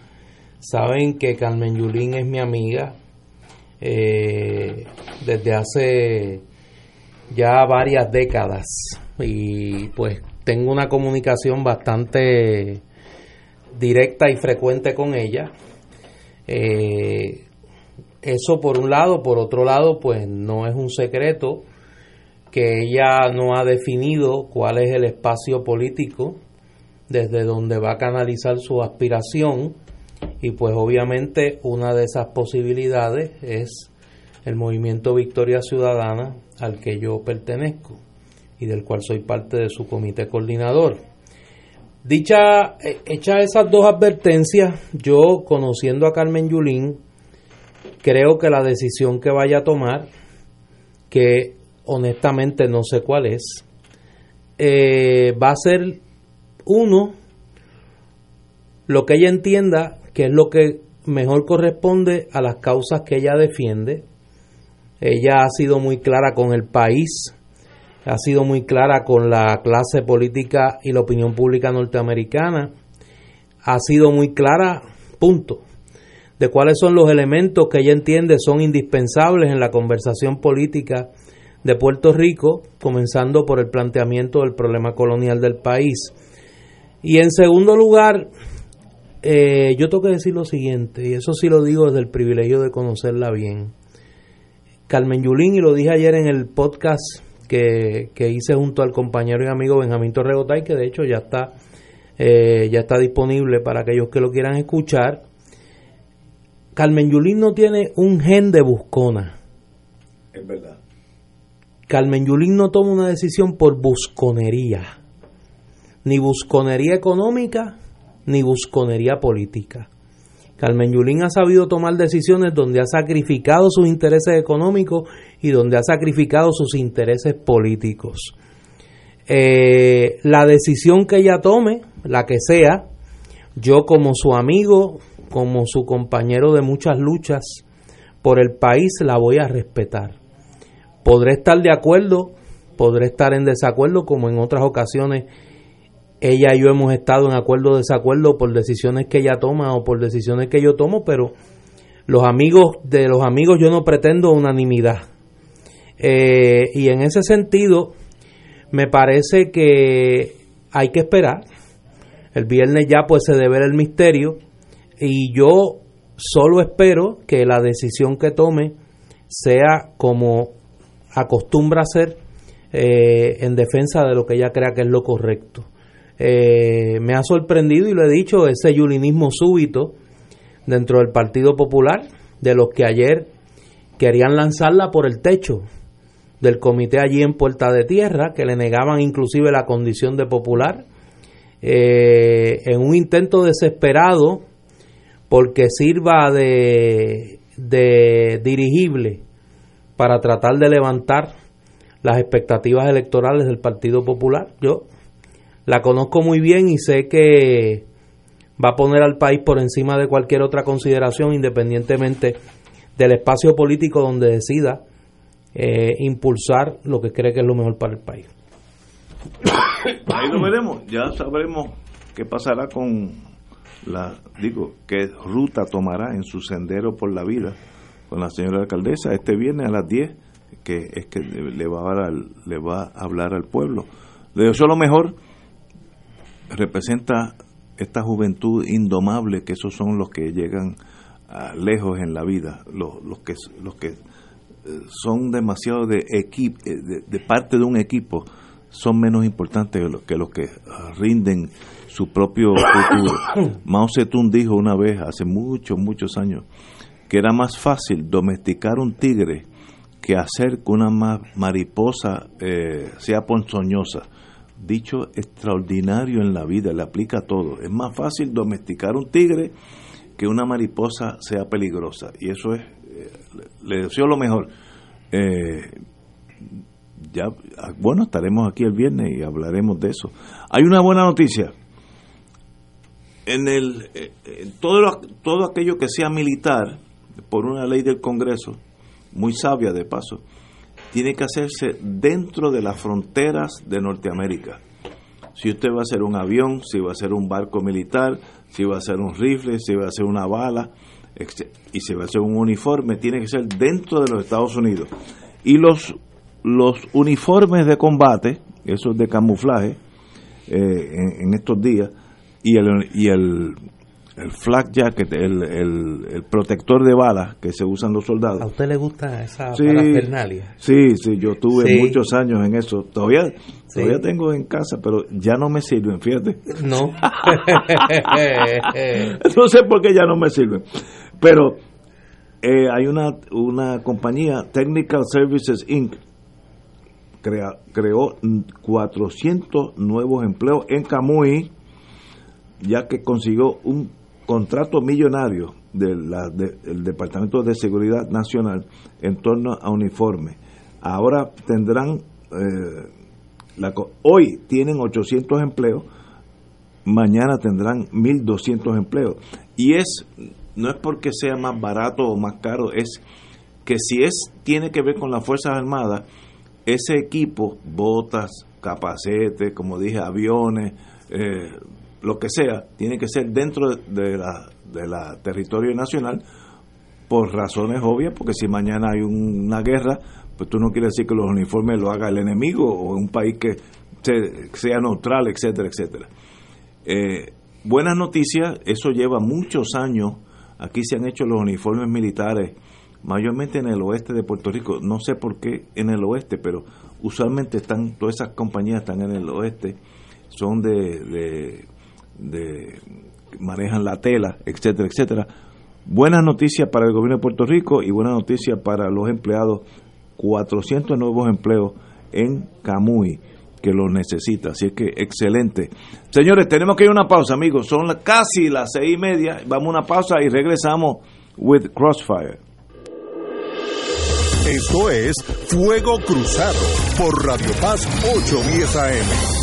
saben que Carmen Yulín es mi amiga eh, desde hace ya varias décadas y pues tengo una comunicación bastante directa y frecuente con ella eh, eso por un lado, por otro lado, pues no es un secreto que ella no ha definido cuál es el espacio político desde donde va a canalizar su aspiración y pues obviamente una de esas posibilidades es el movimiento Victoria Ciudadana al que yo pertenezco y del cual soy parte de su comité coordinador. Dicha, eh, hecha esas dos advertencias, yo conociendo a Carmen Yulín, creo que la decisión que vaya a tomar, que honestamente no sé cuál es, eh, va a ser uno, lo que ella entienda que es lo que mejor corresponde a las causas que ella defiende. Ella ha sido muy clara con el país ha sido muy clara con la clase política y la opinión pública norteamericana, ha sido muy clara, punto, de cuáles son los elementos que ella entiende son indispensables en la conversación política de Puerto Rico, comenzando por el planteamiento del problema colonial del país. Y en segundo lugar, eh, yo tengo que decir lo siguiente, y eso sí lo digo desde el privilegio de conocerla bien. Carmen Yulín, y lo dije ayer en el podcast que, hice junto al compañero y amigo Benjamín Torregotay, que de hecho ya está, eh, ya está disponible para aquellos que lo quieran escuchar. Carmen Yulín no tiene un gen de buscona. Es verdad. Carmen Yulín no toma una decisión por busconería, ni busconería económica, ni busconería política. Carmen Yulín ha sabido tomar decisiones donde ha sacrificado sus intereses económicos y donde ha sacrificado sus intereses políticos. Eh, la decisión que ella tome, la que sea, yo como su amigo, como su compañero de muchas luchas por el país, la voy a respetar. Podré estar de acuerdo, podré estar en desacuerdo, como en otras ocasiones ella y yo hemos estado en acuerdo o desacuerdo por decisiones que ella toma o por decisiones que yo tomo, pero los amigos de los amigos yo no pretendo unanimidad. Eh, y en ese sentido, me parece que hay que esperar. El viernes ya pues se debe el misterio y yo solo espero que la decisión que tome sea como acostumbra ser eh, en defensa de lo que ella crea que es lo correcto. Eh, me ha sorprendido y lo he dicho, ese yulinismo súbito dentro del Partido Popular, de los que ayer querían lanzarla por el techo del comité allí en Puerta de Tierra, que le negaban inclusive la condición de popular, eh, en un intento desesperado porque sirva de, de dirigible para tratar de levantar las expectativas electorales del Partido Popular. Yo la conozco muy bien y sé que va a poner al país por encima de cualquier otra consideración, independientemente del espacio político donde decida eh, impulsar lo que cree que es lo mejor para el país. Ahí lo veremos, ya sabremos qué pasará con la, digo, qué ruta tomará en su sendero por la vida con la señora alcaldesa este viernes a las 10 que es que le va a hablar, le va a hablar al pueblo. Le deseo lo mejor, representa esta juventud indomable, que esos son los que llegan a lejos en la vida, los, los que los que eh, son demasiado de, equipo de, de, parte de un equipo, son menos importantes que, los que rinden su propio futuro. Mao Zedong dijo una vez, hace muchos, muchos años, que era más fácil domesticar un tigre que hacer que una mariposa eh, sea ponzoñosa. Dicho extraordinario en la vida, le aplica a todo. Es más fácil domesticar un tigre que una mariposa sea peligrosa. Y eso es, eh, le deseo lo mejor. Eh, ya, ah, bueno, estaremos aquí el viernes y hablaremos de eso. Hay una buena noticia. En el todo, todo aquello que sea militar, por una ley del Congreso, muy sabia de paso, tiene que hacerse dentro de las fronteras de Norteamérica. Si usted va a hacer un avión, si va a hacer un barco militar, si va a hacer un rifle, si va a hacer una bala, y si va a hacer un uniforme, tiene que ser dentro de los Estados Unidos. Y los, los uniformes de combate, esos de camuflaje, eh, en, estos días, y el, y el el flak jacket, el, el, protector de balas que se usan los soldados. ¿A usted le gusta esa sí? Sí, sí, yo tuve muchos años en eso. Todavía todavía tengo en casa, pero ya no me sirven, fíjate. No. no sé por qué ya no me sirven. Pero eh, hay una, una compañía, Technical Services Inc., crea, creó 400 nuevos empleos en Camuy, ya que consiguió un contrato millonario del Departamento de Seguridad Nacional en torno a uniforme. Ahora tendrán, eh, hoy tienen 800 empleos, mañana tendrán 1.200 empleos. Y es, no es porque sea más barato o más caro, es que si es tiene que ver con las Fuerzas Armadas, ese equipo, botas, capacetes, como dije, aviones, eh, lo que sea, tiene que ser dentro de la, de la territorio nacional por razones obvias, porque si mañana hay una guerra, pues tú no quieres decir que los uniformes lo haga el enemigo o un país que sea neutral, etcétera, etcétera. Eh, buenas noticias, eso lleva muchos años, aquí se han hecho los uniformes militares, mayormente en el oeste de Puerto Rico, no sé por qué en el oeste, pero usualmente están, todas esas compañías están en el oeste, son de manejan la tela, etcétera, etcétera. Buenas noticias para el gobierno de Puerto Rico y buenas noticias para los empleados. 400 nuevos empleos en Camuy que lo necesita. Así es que excelente. Señores, tenemos que ir a una pausa, amigos. Son casi las seis y media. Vamos a una pausa y regresamos with Crossfire. Esto es Fuego Cruzado por Radio Paz 810 AM.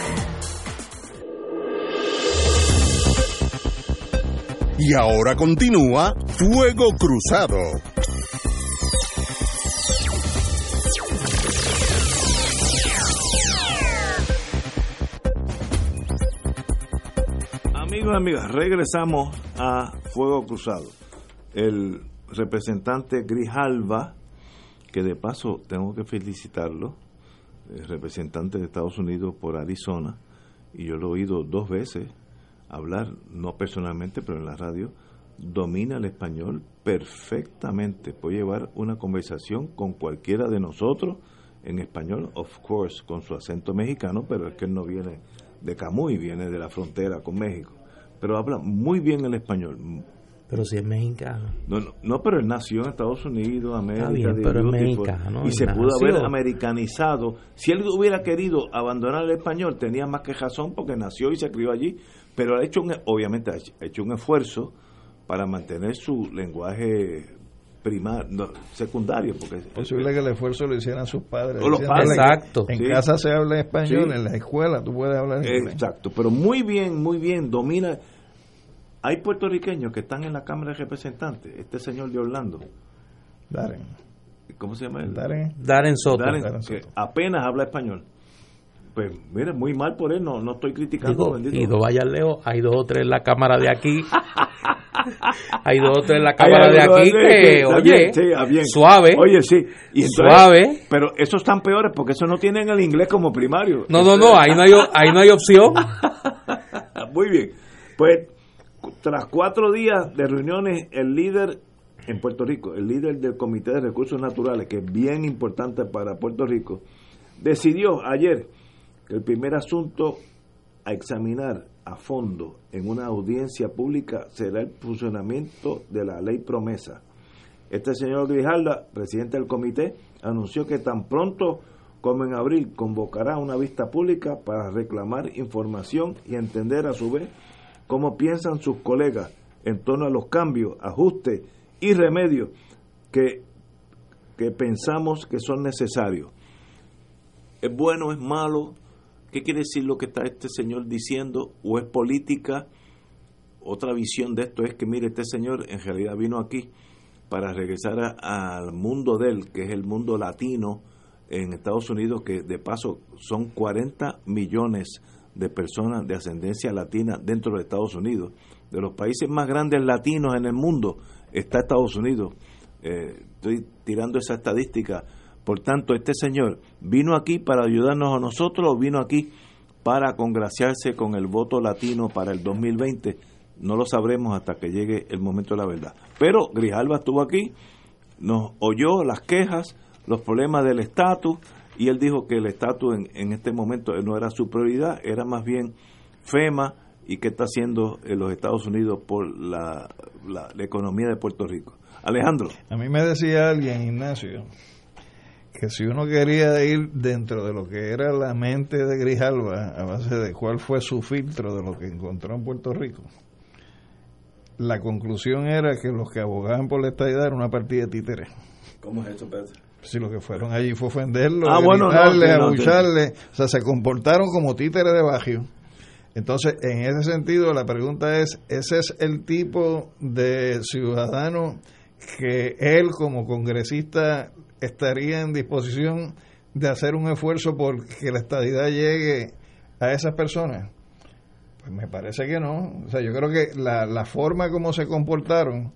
Y ahora continúa Fuego Cruzado. Amigos amigas, regresamos a Fuego Cruzado. El representante Grijalva, que de paso tengo que felicitarlo, el representante de Estados Unidos por Arizona, y yo lo he oído dos veces hablar, no personalmente, pero en la radio, domina el español perfectamente. Puede llevar una conversación con cualquiera de nosotros en español, of course, con su acento mexicano, pero es que él no viene de Camuy, viene de la frontera con México. Pero habla muy bien el español. Pero si es mexicano. No, no, no, pero él nació en Estados Unidos, América. bien, pero es mexicano, Y se pudo haber americanizado. Si él hubiera querido abandonar el español, tenía más que razón porque nació y se crió allí. Pero ha hecho un, obviamente ha hecho- un esfuerzo para mantener su lenguaje primar, no, secundario. Porque, Es posible que el esfuerzo lo hicieran sus padres. O los padres. Exacto. En Sí. casa se habla español, Sí. en la escuela tú puedes hablar inglés. Exacto, pero muy bien, muy bien, domina. Hay puertorriqueños que están en la Cámara de Representantes. Este señor de Orlando. Darren. ¿Cómo se llama? él? Darren. Darren Soto. Darren, Darren que apenas habla español. Pues mire, muy mal por él, no, no estoy criticando. Digo, y no vayas lejos, hay dos o tres en la cámara de aquí. hay dos o tres en la Hay cámara de aquí que, oye, bien, sí, ah, bien. suave. Oye, sí. Y entonces- Suave. Pero esos están peores porque esos no tienen el inglés como primario. No, no, no, ahí no hay, ahí no hay opción. Muy bien. Pues tras cuatro días de reuniones, el líder en Puerto Rico, el líder del Comité de Recursos Naturales, que es bien importante para Puerto Rico, decidió ayer el primer asunto a examinar a fondo en una audiencia pública será el funcionamiento de la ley promesa. Este señor Grijalda, presidente del comité, anunció que tan pronto como en abril convocará una vista pública para reclamar información y entender a su vez cómo piensan sus colegas en torno a los cambios, ajustes y remedios que, que pensamos que son necesarios. ¿Es bueno, es malo? ¿Qué quiere decir lo que está este señor diciendo? ¿O es política? Otra visión de esto es que, mire, este señor en realidad vino aquí para regresar al mundo de él, que es el mundo latino en Estados Unidos, que de paso son 40 millones de personas de ascendencia latina dentro de Estados Unidos. De los países más grandes latinos en el mundo está Estados Unidos. Eh, estoy tirando esa estadística. Por tanto, este señor vino aquí para ayudarnos a nosotros o vino aquí para congraciarse con el voto latino para el 2020. No lo sabremos hasta que llegue el momento de la verdad. Pero Grijalva estuvo aquí, nos oyó las quejas, los problemas del estatus, y él dijo que el estatus en, en este momento no era su prioridad, era más bien FEMA y qué está haciendo en los Estados Unidos por la- la economía de Puerto Rico. Alejandro. A mí me decía alguien, Ignacio, que si uno quería ir dentro de lo que era la mente de Grijalva, a base de cuál fue su filtro de lo que encontró en Puerto Rico, la conclusión era que los que abogaban por la estadidad era una partida de títeres. ¿Cómo es eso, Pedro? Si lo que fueron allí fue ofenderlo, Ah, bueno, no, no, o sea, se comportaron como títeres de barrio. Entonces, en ese sentido, la pregunta es, ¿ese es el tipo de ciudadano que él como congresista estaría en disposición de hacer un esfuerzo por que la estadidad llegue a esas personas? Pues me parece que no. O sea, yo creo que la, la forma como se comportaron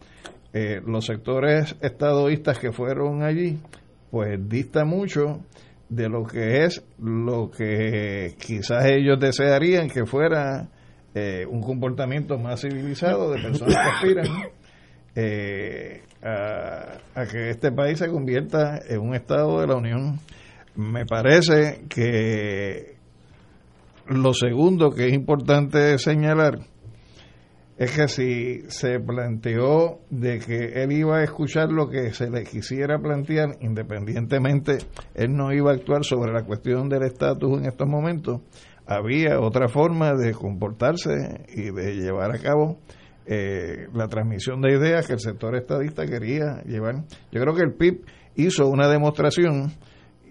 eh, los sectores estadoístas que fueron allí, pues dista mucho de lo que es lo que quizás ellos desearían que fuera eh, un comportamiento más civilizado de personas que aspiran eh, a, a que este país se convierta en un estado de la Unión me parece que lo segundo que es importante señalar es que si se planteó de que él iba a escuchar lo que se le quisiera plantear, independientemente, él no iba a actuar sobre la cuestión del estatus en estos momentos, había otra forma de comportarse y de llevar a cabo eh, la transmisión de ideas que el sector estadista quería llevar. Yo creo que el PIB hizo una demostración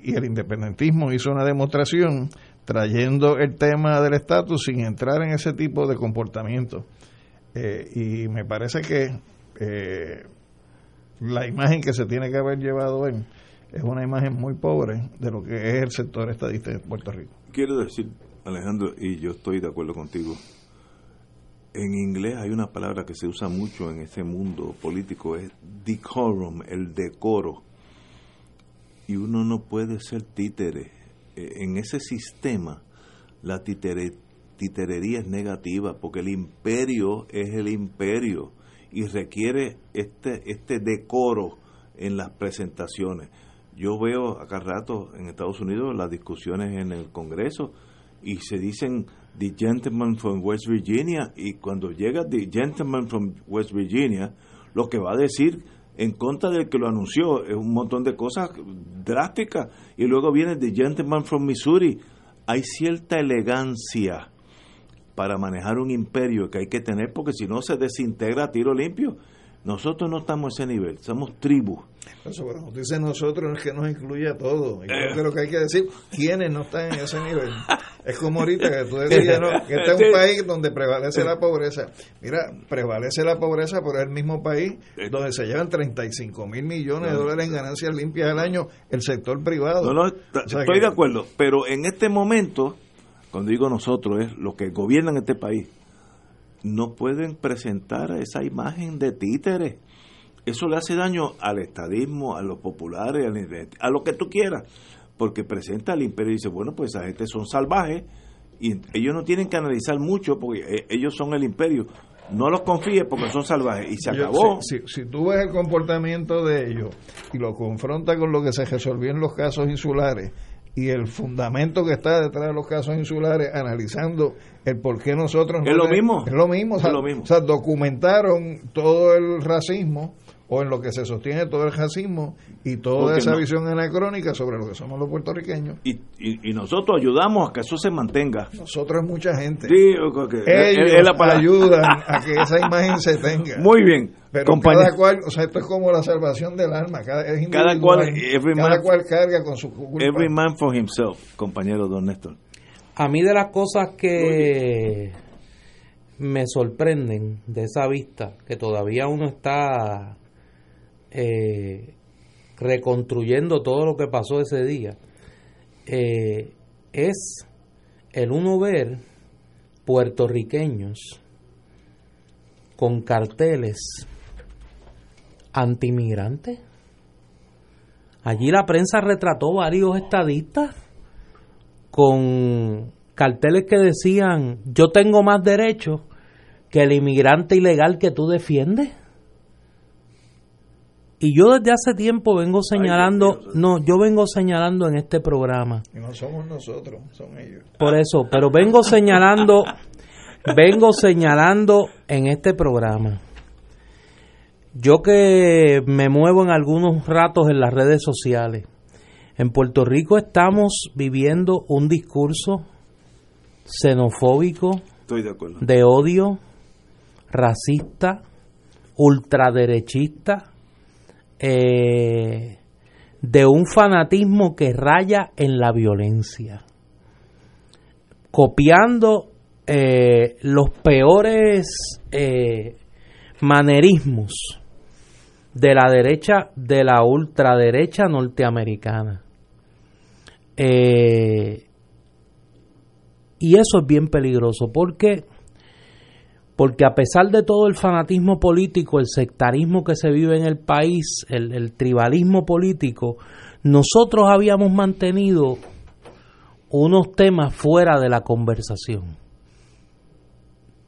y el independentismo hizo una demostración trayendo el tema del estatus sin entrar en ese tipo de comportamiento. Eh, y me parece que eh, la imagen que se tiene que haber llevado él es una imagen muy pobre de lo que es el sector estadista de Puerto Rico. Quiero decir, Alejandro, y yo estoy de acuerdo contigo, en inglés hay una palabra que se usa mucho en este mundo político, es decorum, el decoro. Y uno no puede ser títere. Eh, en ese sistema, la titerería es negativa, porque el imperio es el imperio y requiere este, este decoro en las presentaciones. Yo veo acá rato en Estados Unidos las discusiones en el Congreso y se dicen The Gentleman from West Virginia y cuando llega The Gentleman from West Virginia, lo que va a decir en contra del que lo anunció es un montón de cosas drásticas y luego viene The Gentleman from Missouri. Hay cierta elegancia para manejar un imperio que hay que tener porque si no se desintegra a tiro limpio. Nosotros no estamos a ese nivel, somos tribus. Eso, bueno, dice nosotros es que nos incluye a todos. Y creo Eh. que lo que hay que decir, ¿quiénes no están en ese nivel? Es como ahorita que tú decías, ¿no? que este es un país donde prevalece la pobreza. Mira, prevalece la pobreza, pero es el mismo país donde se llevan 35 mil millones de dólares en ganancias limpias al año el sector privado. No, no, O sea estoy que- de acuerdo, pero en este momento, cuando digo nosotros, es los que gobiernan este país, no pueden presentar esa imagen de títeres. Eso le hace daño al estadismo, a los populares, al- a lo que tú quieras, porque presenta al imperio y dice, bueno, pues esa gente son salvajes y ellos no tienen que analizar mucho porque eh, ellos son el imperio. No los confíes porque son salvajes y se Yo- acabó. Si, si- si tú ves el comportamiento de ellos y lo confrontas con lo que se resolvió en los casos insulares y el fundamento que está detrás de los casos insulares, analizando el por qué nosotros... Es lo mismo. Es lo mismo. O sea, Es lo mismo. o sea, documentaron todo el racismo o en lo que se sostiene todo el racismo y toda Porque esa no- visión anacrónica sobre lo que somos los puertorriqueños. Y, y, y nosotros ayudamos a que eso se mantenga. Nosotros es mucha gente. Sí, ok, ok. Ellos Es- es la palabra. ayudan a que esa imagen se tenga. Muy bien, Pero compañero. cada cual, o sea, esto es como la salvación del alma. Cada, es Cada cual, every cada man- cual carga con su culpa. Every man for himself, compañero Don Néstor. A mí de las cosas que me sorprenden de esa vista, que todavía uno está eh, reconstruyendo todo lo que pasó ese día, eh, es el uno ver puertorriqueños con carteles antimigrantes. Allí la prensa retrató varios estadistas con carteles que decían yo tengo más derechos que el inmigrante ilegal que tú defiendes. Y yo desde hace tiempo vengo señalando, no, yo vengo señalando en este programa, Y no somos nosotros, son ellos. por eso, pero vengo señalando, vengo señalando en este programa. Yo que me muevo en algunos ratos en las redes sociales, en Puerto Rico estamos viviendo un discurso xenofóbico, Estoy de acuerdo. de odio, racista, ultraderechista, eh, de un fanatismo que raya en la violencia, copiando eh, los peores eh, manerismos de la derecha, de la ultraderecha norteamericana. Y eso es bien peligroso. ¿Por qué? Porque a pesar de todo el fanatismo político, el sectarismo que se vive en el país, el, tribalismo político, nosotros habíamos mantenido unos temas fuera de la conversación.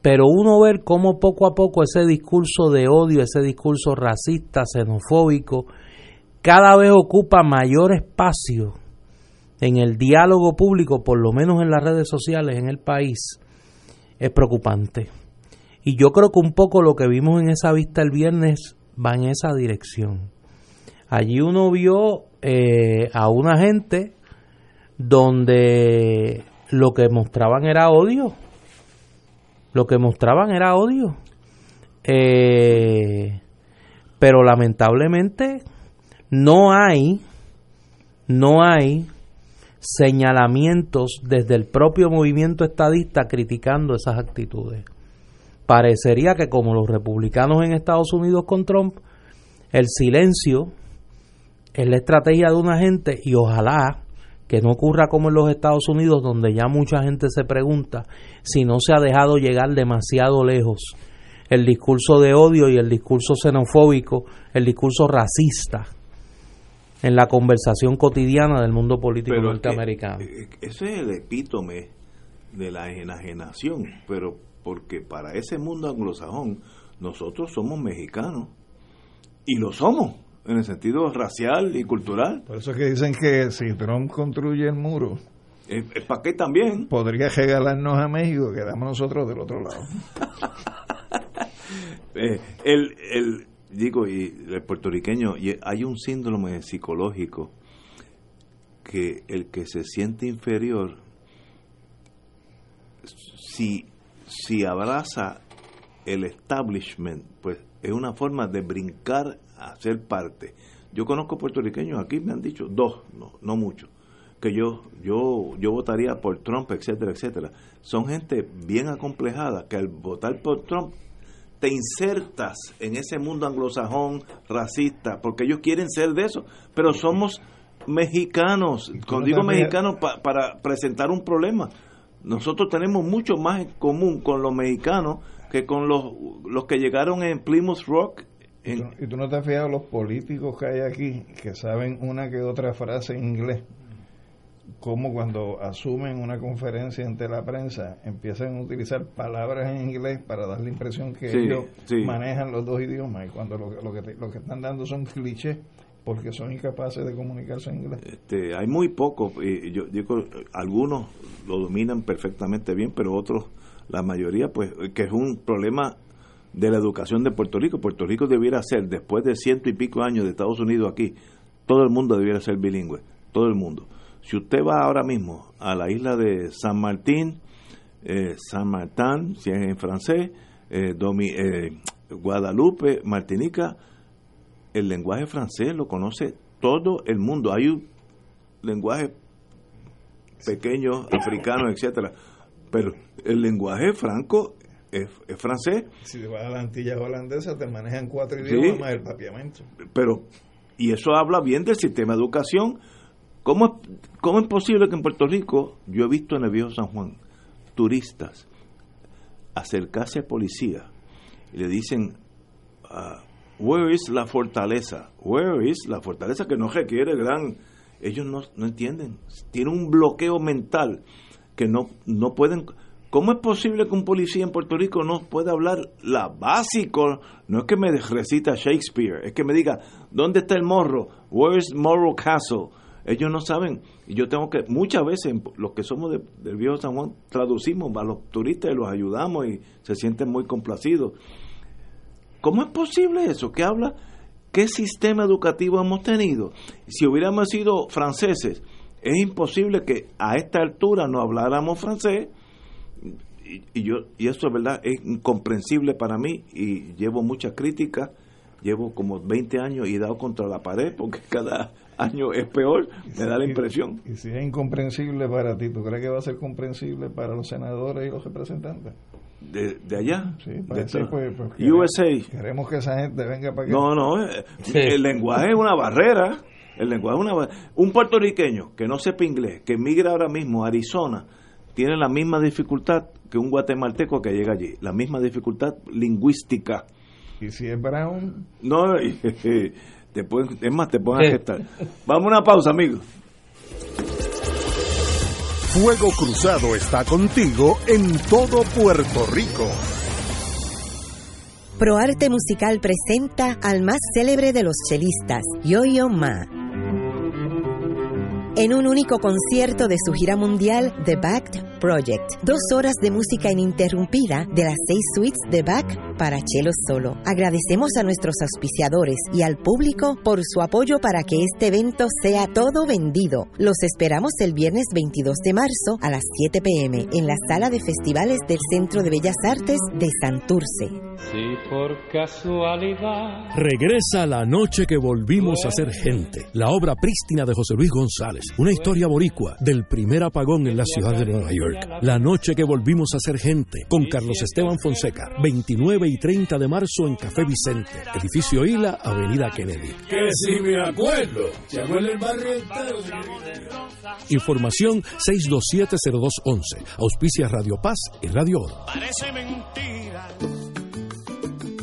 Pero uno ver cómo poco a poco ese discurso de odio, ese discurso racista, xenofóbico, cada vez ocupa mayor espacio en el diálogo público, por lo menos en las redes sociales en el país, es preocupante. Y yo creo que un poco lo que vimos en esa vista el viernes va en esa dirección. Allí uno vio eh, a una gente donde lo que mostraban era odio. Lo que mostraban era odio. Eh, pero lamentablemente no hay, no hay señalamientos desde el propio movimiento estadista criticando esas actitudes. Parecería que como los republicanos en Estados Unidos con Trump, el silencio es la estrategia de una gente y ojalá que no ocurra como en los Estados Unidos donde ya mucha gente se pregunta si no se ha dejado llegar demasiado lejos el discurso de odio y el discurso xenofóbico, el discurso racista en la conversación cotidiana del mundo político norteamericano. Eh, ese es el epítome de la enajenación, pero porque para ese mundo anglosajón nosotros somos mexicanos y lo somos en el sentido racial y cultural. Por eso es que dicen que si Trump construye el muro, es, para qué también. Podría regalarnos a México, quedamos nosotros del otro lado. Eh, el, el, digo, y el puertorriqueño, y hay un síndrome psicológico que el que se siente inferior, si, si abraza el establishment, pues es una forma de brincar a ser parte. Yo conozco puertorriqueños aquí, me han dicho, dos, no, no muchos, que yo, yo, yo votaría por Trump, etcétera, etcétera. Son gente bien acomplejada que al votar por Trump te insertas en ese mundo anglosajón racista, porque ellos quieren ser de eso, pero somos mexicanos, cuando digo mexicanos, para presentar un problema. Nosotros tenemos mucho más en común con los mexicanos que con los, los que llegaron en Plymouth Rock. ¿Y tú no te has fijado los políticos que hay aquí que saben una que otra frase en inglés? como cuando asumen una conferencia ante la prensa empiezan a utilizar palabras en inglés para dar la impresión que ellos manejan los dos idiomas y cuando lo, lo, que lo que están dando son clichés porque son incapaces de comunicarse en inglés. Este, hay muy pocos, y yo digo, algunos lo dominan perfectamente bien, pero otros, la mayoría, pues, que es un problema de la educación de Puerto Rico. Puerto Rico debiera ser, después de ciento y pico años de Estados Unidos aquí, todo el mundo debiera ser bilingüe, todo el mundo si usted va ahora mismo a la isla de San Martín, eh, San Martín, si es en francés, eh, eh, Guadalupe, Martinica, el lenguaje francés lo conoce todo el mundo. Hay un lenguaje pequeño, africano, etcétera, pero el lenguaje franco es, francés. Si te vas a la Antilla holandesa te manejan cuatro idiomas más el papiamento. Pero y eso habla bien del sistema de educación ¿Cómo, ¿Cómo es posible que en Puerto Rico, yo he visto en el viejo San Juan, turistas acercarse a policía y le dicen, where is la fortaleza? Where is la fortaleza que no requiere gran... Ellos no, no entienden, tienen un bloqueo mental que no, no pueden... ¿Cómo es posible que un policía en Puerto Rico no pueda hablar la básico? No es que me recita Shakespeare, es que me diga, ¿dónde está el morro? Where is Morro Castle? Ellos no saben. Y yo tengo que, muchas veces, los que somos del viejo San Juan, traducimos a los turistas y los ayudamos y se sienten muy complacidos. ¿Cómo es posible eso? ¿Qué habla? ¿Qué sistema educativo hemos tenido? Si hubiéramos sido franceses, es imposible que a esta altura no habláramos francés. Y, yo y eso es verdad, es incomprensible para mí y llevo muchas críticas. Llevo como 20 años y dado contra la pared porque cada año es peor, me da la impresión. Y, si es incomprensible para ti, ¿tú crees que va a ser comprensible para los senadores y los representantes? De, allá, sí, pues, pues, USA. Queremos que esa gente venga para acá. No, no, eh, el lenguaje es una barrera. El lenguaje es una Un puertorriqueño que no sepa inglés, que migra ahora mismo a Arizona, tiene la misma dificultad que un guatemalteco que llega allí, la misma dificultad lingüística. ¿Y si es brown? No, es más, te pueden gestar. Vamos a una pausa, amigos. Fuego Cruzado está contigo en todo Puerto Rico. ProArte Musical presenta al más célebre de los chelistas, Yo-Yo Ma en un único concierto de su gira mundial The Backed Project. Dos horas de música ininterrumpida de las seis suites de Bach para cello solo. Agradecemos a nuestros auspiciadores y al público por su apoyo para que este evento sea todo vendido. Los esperamos el viernes 22 de marzo a las 7 pm en la sala de festivales del Centro de Bellas Artes de Santurce. Si por casualidad Regresa la noche que volvimos a ser gente. La obra prístina de José Luis González. Una historia boricua del primer apagón en la ciudad de Nueva York. La noche que volvimos a ser gente. Con Carlos Esteban Fonseca. 29 y 30 de marzo en Café Vicente. Edificio Hila, Avenida Kennedy. Que si me acuerdo. Se acuerda el barrio entero. Información 6270211. Auspicia Radio Paz y Radio Oro. Parece mentira.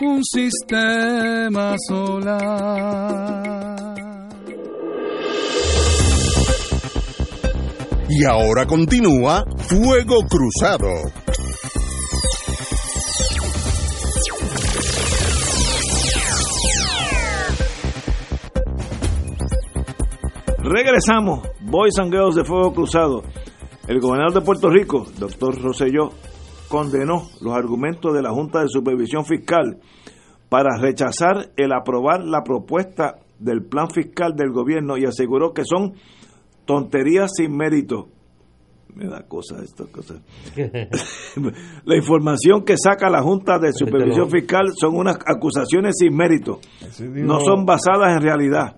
un sistema solar. Y ahora continúa Fuego Cruzado. Regresamos, Boys and Girls de Fuego Cruzado. El gobernador de Puerto Rico, doctor Rosselló, condenó los argumentos de la Junta de Supervisión Fiscal para rechazar el aprobar la propuesta del plan fiscal del gobierno y aseguró que son tonterías sin mérito. Me da cosa esto, cosa. la información que saca la Junta de Supervisión Fiscal son unas acusaciones sin mérito. No son basadas en realidad.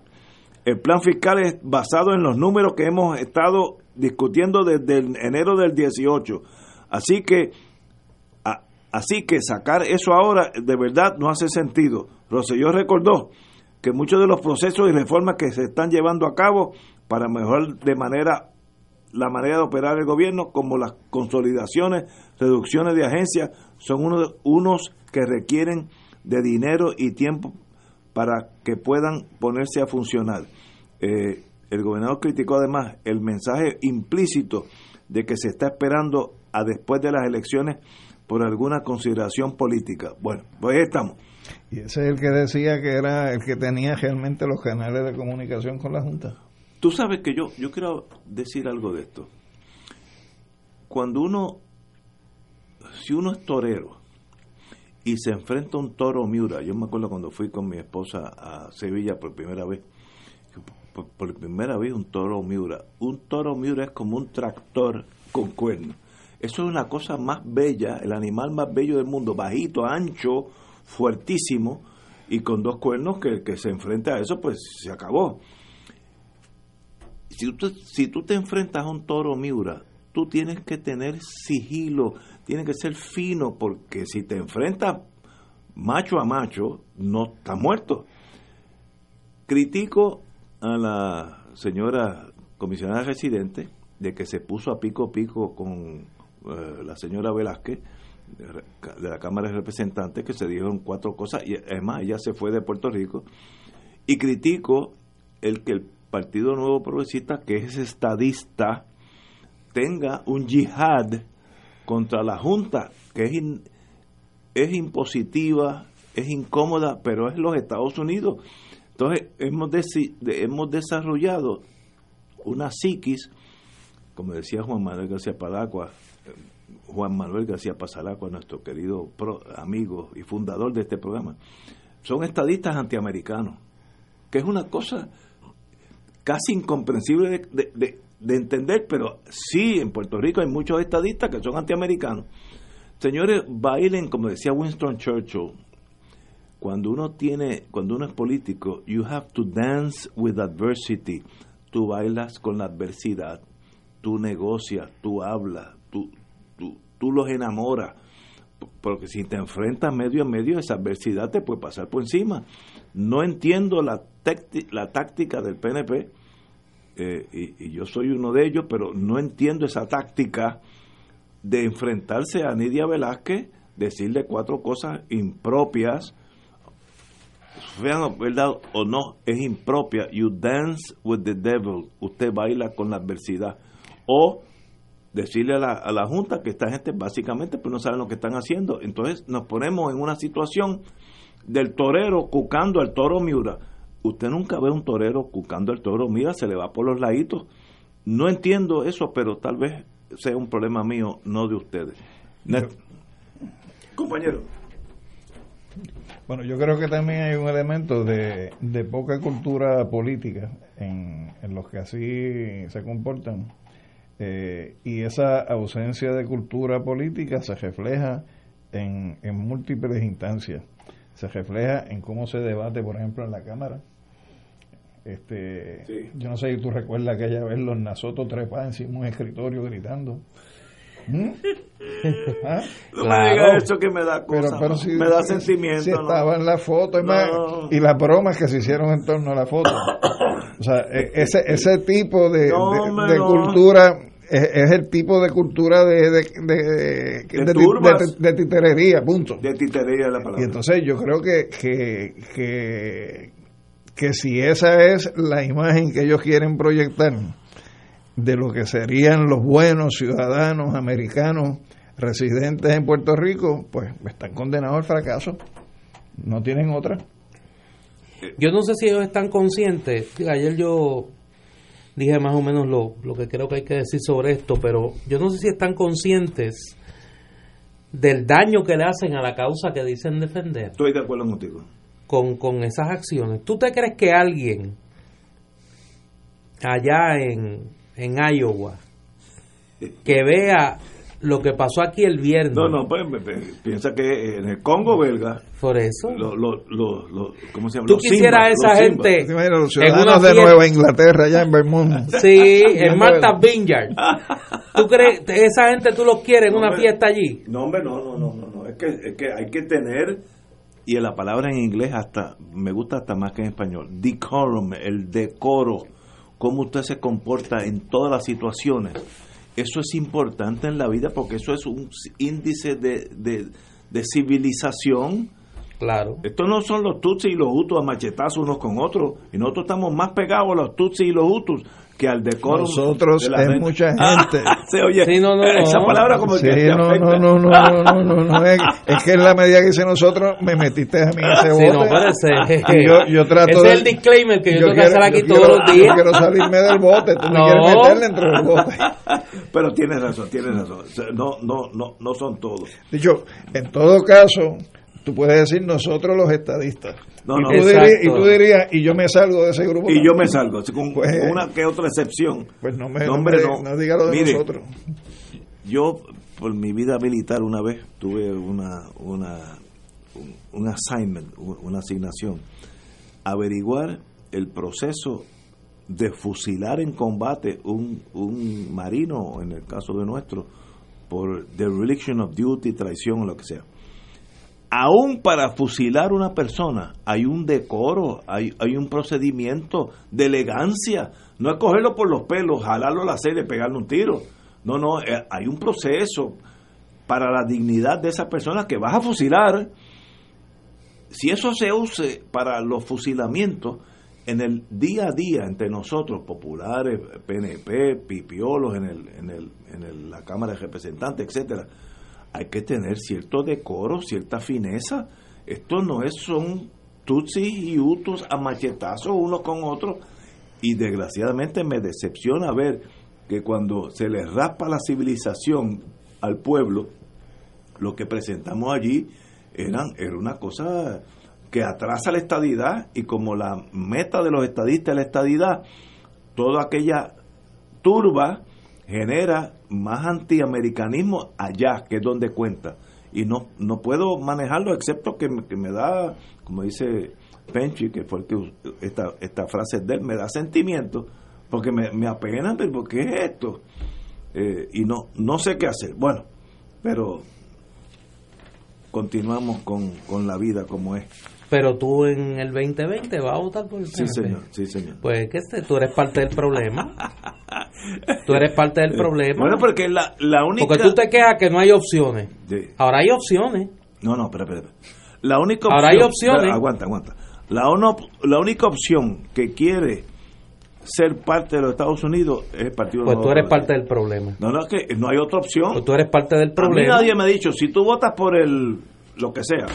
El plan fiscal es basado en los números que hemos estado discutiendo desde el enero del 18. Así que así que sacar eso ahora de verdad no hace sentido. Roselló recordó que muchos de los procesos y reformas que se están llevando a cabo para mejorar de manera la manera de operar el gobierno, como las consolidaciones, reducciones de agencias, son uno, unos que requieren de dinero y tiempo para que puedan ponerse a funcionar. Eh, el gobernador criticó además el mensaje implícito de que se está esperando a después de las elecciones por alguna consideración política. Bueno, pues ahí estamos. Y ese es el que decía que era el que tenía realmente los canales de comunicación con la Junta. Tú sabes que yo, yo quiero decir algo de esto. Cuando uno, si uno es torero y se enfrenta a un toro Miura, yo me acuerdo cuando fui con mi esposa a Sevilla por primera vez, por, por primera vez un toro Miura. Un toro Miura es como un tractor con cuernos. Eso es una cosa más bella, el animal más bello del mundo, bajito, ancho, fuertísimo y con dos cuernos que que se enfrenta a eso, pues se acabó. Si tú, si tú te enfrentas a un toro Miura, tú tienes que tener sigilo, tienes que ser fino, porque si te enfrentas macho a macho, no está muerto. Critico a la señora comisionada residente de que se puso a pico pico con eh, la señora Velázquez de la Cámara de Representantes que se dijeron cuatro cosas y además ella se fue de Puerto Rico y critico el que el Partido Nuevo Progresista que es estadista tenga un yihad contra la Junta que es, es impositiva es incómoda pero es los Estados Unidos. Entonces hemos, hemos desarrollado una psiquis como decía Juan Manuel García Padacua Juan Manuel García Pasalacua, nuestro querido amigo y fundador de este programa, son estadistas antiamericanos, que es una cosa casi incomprensible de, entender, pero sí, en Puerto Rico hay muchos estadistas que son antiamericanos. Señores, bailen, como decía Winston Churchill, cuando uno tiene, cuando uno es político, you have to dance with adversity. Tú bailas con la adversidad, tú negocias, tú hablas, tú, tú, tú los enamoras. Porque si te enfrentas medio a medio, esa adversidad te puede pasar por encima. No entiendo la, táctica del PNP, eh, y, yo soy uno de ellos, pero no entiendo esa táctica de enfrentarse a Nidia Velázquez, decirle cuatro cosas impropias, vean verdad o no, es impropia. You dance with the devil. Usted baila con la adversidad. O decirle a la, a la Junta que esta gente básicamente pues no saben lo que están haciendo. Entonces nos ponemos en una situación del torero cucando al toro Miura. Usted nunca ve un torero cucando al toro, mira, se le va por los laditos. No entiendo eso, pero tal vez sea un problema mío, no de ustedes. Compañero. Bueno, yo creo que también hay un elemento de, poca cultura política en, los que así se comportan. Eh, y esa ausencia de cultura política se refleja en, en múltiples instancias. Se refleja en cómo se debate, por ejemplo, en la Cámara. Este, Yo no sé si tú recuerdas aquella vez los Nasotos trepados encima de un escritorio gritando. ¿Mm? ¿Ah? No me digas eso que me da cosa, me da sentimiento. Si estaba en la foto y las bromas que se hicieron en torno a la foto. O sea, e, ese, ese tipo de, de, cultura es, el tipo de cultura de, de, de, titerería, punto. De titerería la palabra. Y entonces yo creo que, que, que, que si esa es la imagen que ellos quieren proyectar, de lo que serían los buenos ciudadanos americanos residentes en Puerto Rico, pues están condenados al fracaso. No tienen otra. Yo no sé si ellos están conscientes. Ayer yo dije más o menos lo, lo que creo que hay que decir sobre esto, pero yo no sé si están conscientes del daño que le hacen a la causa que dicen defender. Estoy de acuerdo contigo. Con, con esas acciones. ¿Tú te crees que alguien allá en, en Iowa que vea lo que pasó aquí el viernes. No, no, pues, piensa que en el Congo belga. Por eso. Lo, lo, ¿Cómo se llama? Tú quisieras a esa gente. Los ciudadanos de Nueva Inglaterra, allá en Vermont. Sí, en Martha Vineyard. ¿Tú crees, esa gente tú los quieres en una fiesta allí? No, hombre, no, no, no, no. Es, que, es que hay que tener. Y la palabra en inglés hasta me gusta hasta más que en español. Decorum, el decoro cómo usted se comporta en todas las situaciones. Eso es importante en la vida porque eso es un índice de, de, civilización. Claro. Estos no son los Tutsis y los Hutus a machetazos unos con otros. Y nosotros estamos más pegados a los Tutsis y los Hutus que al decoro. Nosotros es mucha gente. se oye sí, no, no, esa palabra como sí, que no, no, no, no, no, no, no, es, es, que en la medida que dice nosotros me metiste a mí ese bote. Sí, no, parece. yo, yo trato ese es el disclaimer que yo, tengo que hacer aquí todos los días. Yo quiero salirme del bote, tú me quieres meter dentro del bote. Pero tienes razón, tienes razón. No, no, no, no son todos. Dicho, en todo caso, tú puedes decir nosotros los estadistas y, tú dirías, y yo me salgo de ese grupo. Y yo me salgo, con pues, una que otra excepción. Pues no me no, diga lo de nosotros. Yo, por mi vida militar, una vez tuve una, una un, assignment, una asignación, averiguar el proceso de fusilar en combate un, un marino, en el caso de nuestro, por dereliction of duty, traición o lo que sea aún para fusilar una persona hay un decoro, hay, hay un procedimiento de elegancia. No es cogerlo por los pelos, jalarlo a la sede y pegarle un tiro. No, no, eh, hay un proceso para la dignidad de esa persona que vas a fusilar. Si eso se use para los fusilamientos, en el día a día entre nosotros, populares, PNP, pipiolos en, el, en, el, en la Cámara de Representantes, etcétera, hay que tener cierto decoro, cierta fineza. Esto no es son tutsis y hutus a machetazos unos con otros. Y desgraciadamente me decepciona ver que cuando se les raspa la civilización al pueblo, lo que presentamos allí eran, era una cosa que atrasa la estadidad y como la meta de los estadistas es la estadidad, toda aquella turba genera más antiamericanismo allá, que es donde cuenta. Y no, no puedo manejarlo excepto que, me- que me da, como dice Penchi, que fue el que esta, esta frase de él, me da sentimiento, porque me, me apena, pero ¿por qué es esto? Eh, y no, no sé qué hacer. Bueno, pero continuamos con, con la vida como es. Pero tú en el 2020 vas a votar por el Sí, PNP. señor, sí, señor. Pues que tú eres parte del problema. tú eres parte del problema. Bueno, porque la, la única... Porque tú te quejas que no hay opciones. Sí. Ahora hay opciones. No, no, espera, espera. La única Ahora hay opciones. espera, aguanta, aguanta. La, uno- la única opción que quiere ser parte de los Estados Unidos es el Partido Pues tú eres parte del problema. No, no, es que no hay otra opción. Pues tú eres parte del A mí problema. nadie me ha dicho, si tú votas por el lo que sea,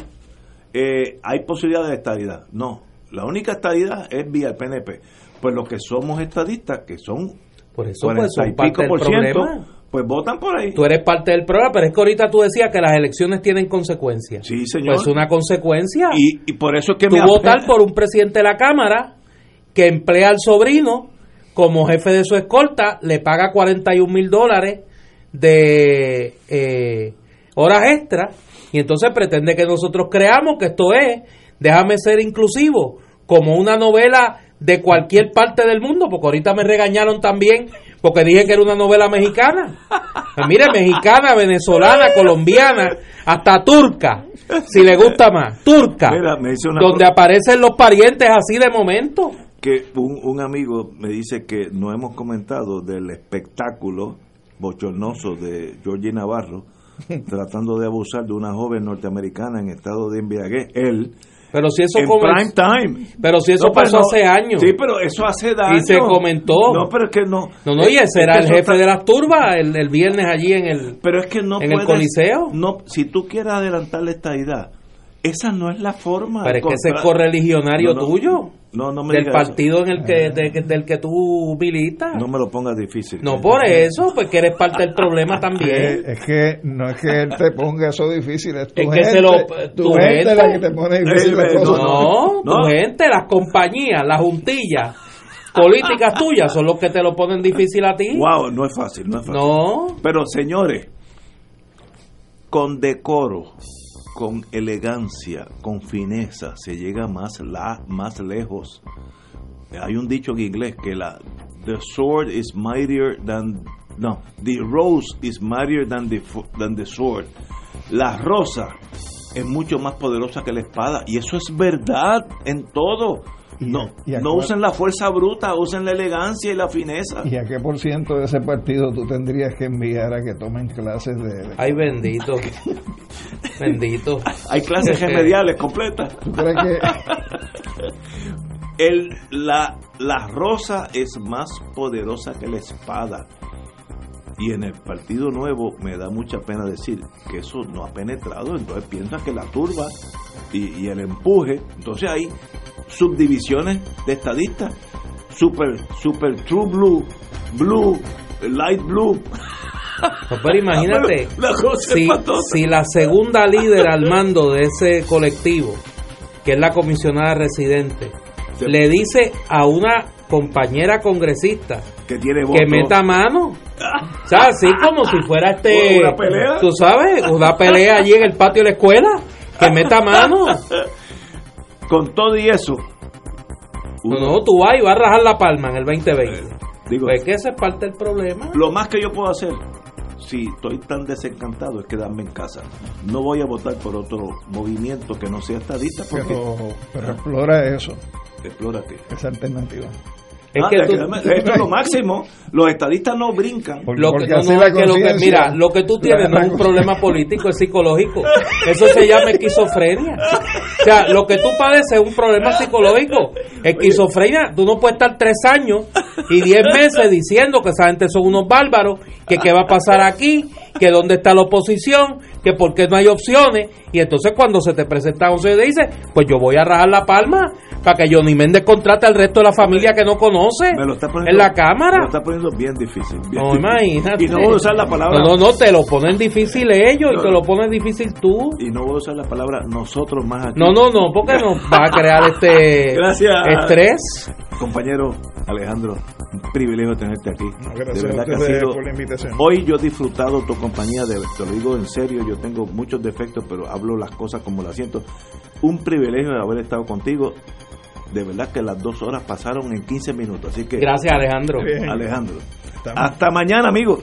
eh, hay posibilidad de estadidad. No, la única estadidad es vía el PNP. Pues los que somos estadistas, que son Por eso, 40 pues, son parte del por ciento, problema. pues votan por ahí. Tú eres parte del problema, pero es que ahorita tú decías que las elecciones tienen consecuencias. Sí, señor. Pues una consecuencia. Y, y por eso es que tú me votar por un presidente de la Cámara que emplea al sobrino como jefe de su escolta, le paga 41 mil dólares de eh, horas extra y entonces pretende que nosotros creamos que esto es, déjame ser inclusivo, como una novela de cualquier parte del mundo, porque ahorita me regañaron también porque dije que era una novela mexicana. Pues mire, mexicana, venezolana, colombiana, hasta turca, si le gusta más, turca, Mira, me una donde aparecen los parientes así de momento. que un, un amigo me dice que no hemos comentado del espectáculo bochornoso de Georgie Navarro tratando de abusar de una joven norteamericana en estado de embriaguez. Él, Pero si eso en prime time. Pero si eso No, pero pasó no- hace años. Sí, pero eso hace daño. Y se comentó. No, pero es que no. No, no, y Es- ese es era el jefe está- de las turbas el, el viernes allí en el, Pero es que no en el Coliseo. No, si tú quieres adelantarle esta idea, esa no es la forma. Pero es que ese es correligionario No, no, tuyo. No, no me del eso. partido en el que, de- del que tú militas. No me lo pongas difícil. No por eso, pues que eres parte del problema también. Es que no es que él te ponga eso difícil, es tu Es que gente, se lo- tu, tu gente, gente. la que te pone difícil las Eh, cosas. No. tu gente, las compañías, las juntillas políticas tuyas son los que te lo ponen difícil a ti. Wow, no es fácil, no es fácil. No. Pero señores, con decoro, con elegancia, con fineza, se llega más, la, más lejos. Hay un dicho en inglés que la the sword is mightier than no, the rose is mightier than the than the sword. La rosa es mucho más poderosa que la espada y eso es verdad en todo. No, y a no cuál- usen la fuerza bruta, usen la elegancia y la fineza. ¿Y a qué por ciento de ese partido tú tendrías que enviar a que tomen clases de... de- Ay, bendito. bendito. Hay clases remediales completas. ¿Tú crees que El, la, la rosa es más poderosa que la espada. Y en el Partido Nuevo me da mucha pena decir que eso no ha penetrado. Entonces piensan que la turba y, y el empuje. Entonces hay subdivisiones de estadistas. Super, super true blue, blue, light blue. Pues, pero imagínate, La si, si la segunda líder al mando de ese colectivo, que es la comisionada residente, le dice a una compañera congresista que tiene que meta mano. O sea, así como si fuera este. ¿Una pelea? Tú sabes, una pelea allí en el patio de la escuela. Que meta mano. Con todo y eso. No, no, tú vas y vas a rajar la palma en el 2020. Digo, Pues que ese es parte del problema. Lo más que yo puedo hacer, si estoy tan desencantado, es quedarme en casa. No voy a votar por otro movimiento que no sea estadista porque pero, pero explora eso, explora que esa alternativa. Es Ah, que tú- esto es lo máximo. Los estadistas no brincan. Porque- Lo que, porque no, así no, la es que lo que- conciencia- mira, lo que tú tienes no es un problema político, es psicológico. Eso se llama esquizofrenia. O sea, lo que tú padeces es un problema psicológico. Esquizofrenia, tú no puedes estar tres años y diez meses diciendo que esa gente son unos bárbaros, que qué va a pasar aquí que dónde está la oposición, que por qué no hay opciones. Y entonces cuando se te presenta un se dice, pues yo voy a rajar la palma para que Johnny Méndez contrate al resto de la familia que no conoce Me lo está poniendo- en la Cámara. Me lo está poniendo bien difícil. bien No, difícil. imagínate. Y no voy a usar la palabra. No, no, no, te lo ponen difícil ellos y No, te no. lo ponen difícil tú. Y no voy a usar la palabra nosotros más aquí. No, no, no, porque nos va a crear este Gracias. estrés. Compañero Alejandro, un privilegio tenerte aquí. gracias de verdad a que ha sido. por la invitación. Hoy yo he disfrutado tu compañía, de, te lo digo en serio, yo tengo muchos defectos, pero hablo las cosas como las siento. Un privilegio de haber estado contigo. De verdad que las dos horas pasaron en 15 minutos. Así que. Gracias, Alejandro. Bien. Alejandro. Hasta mañana, amigos.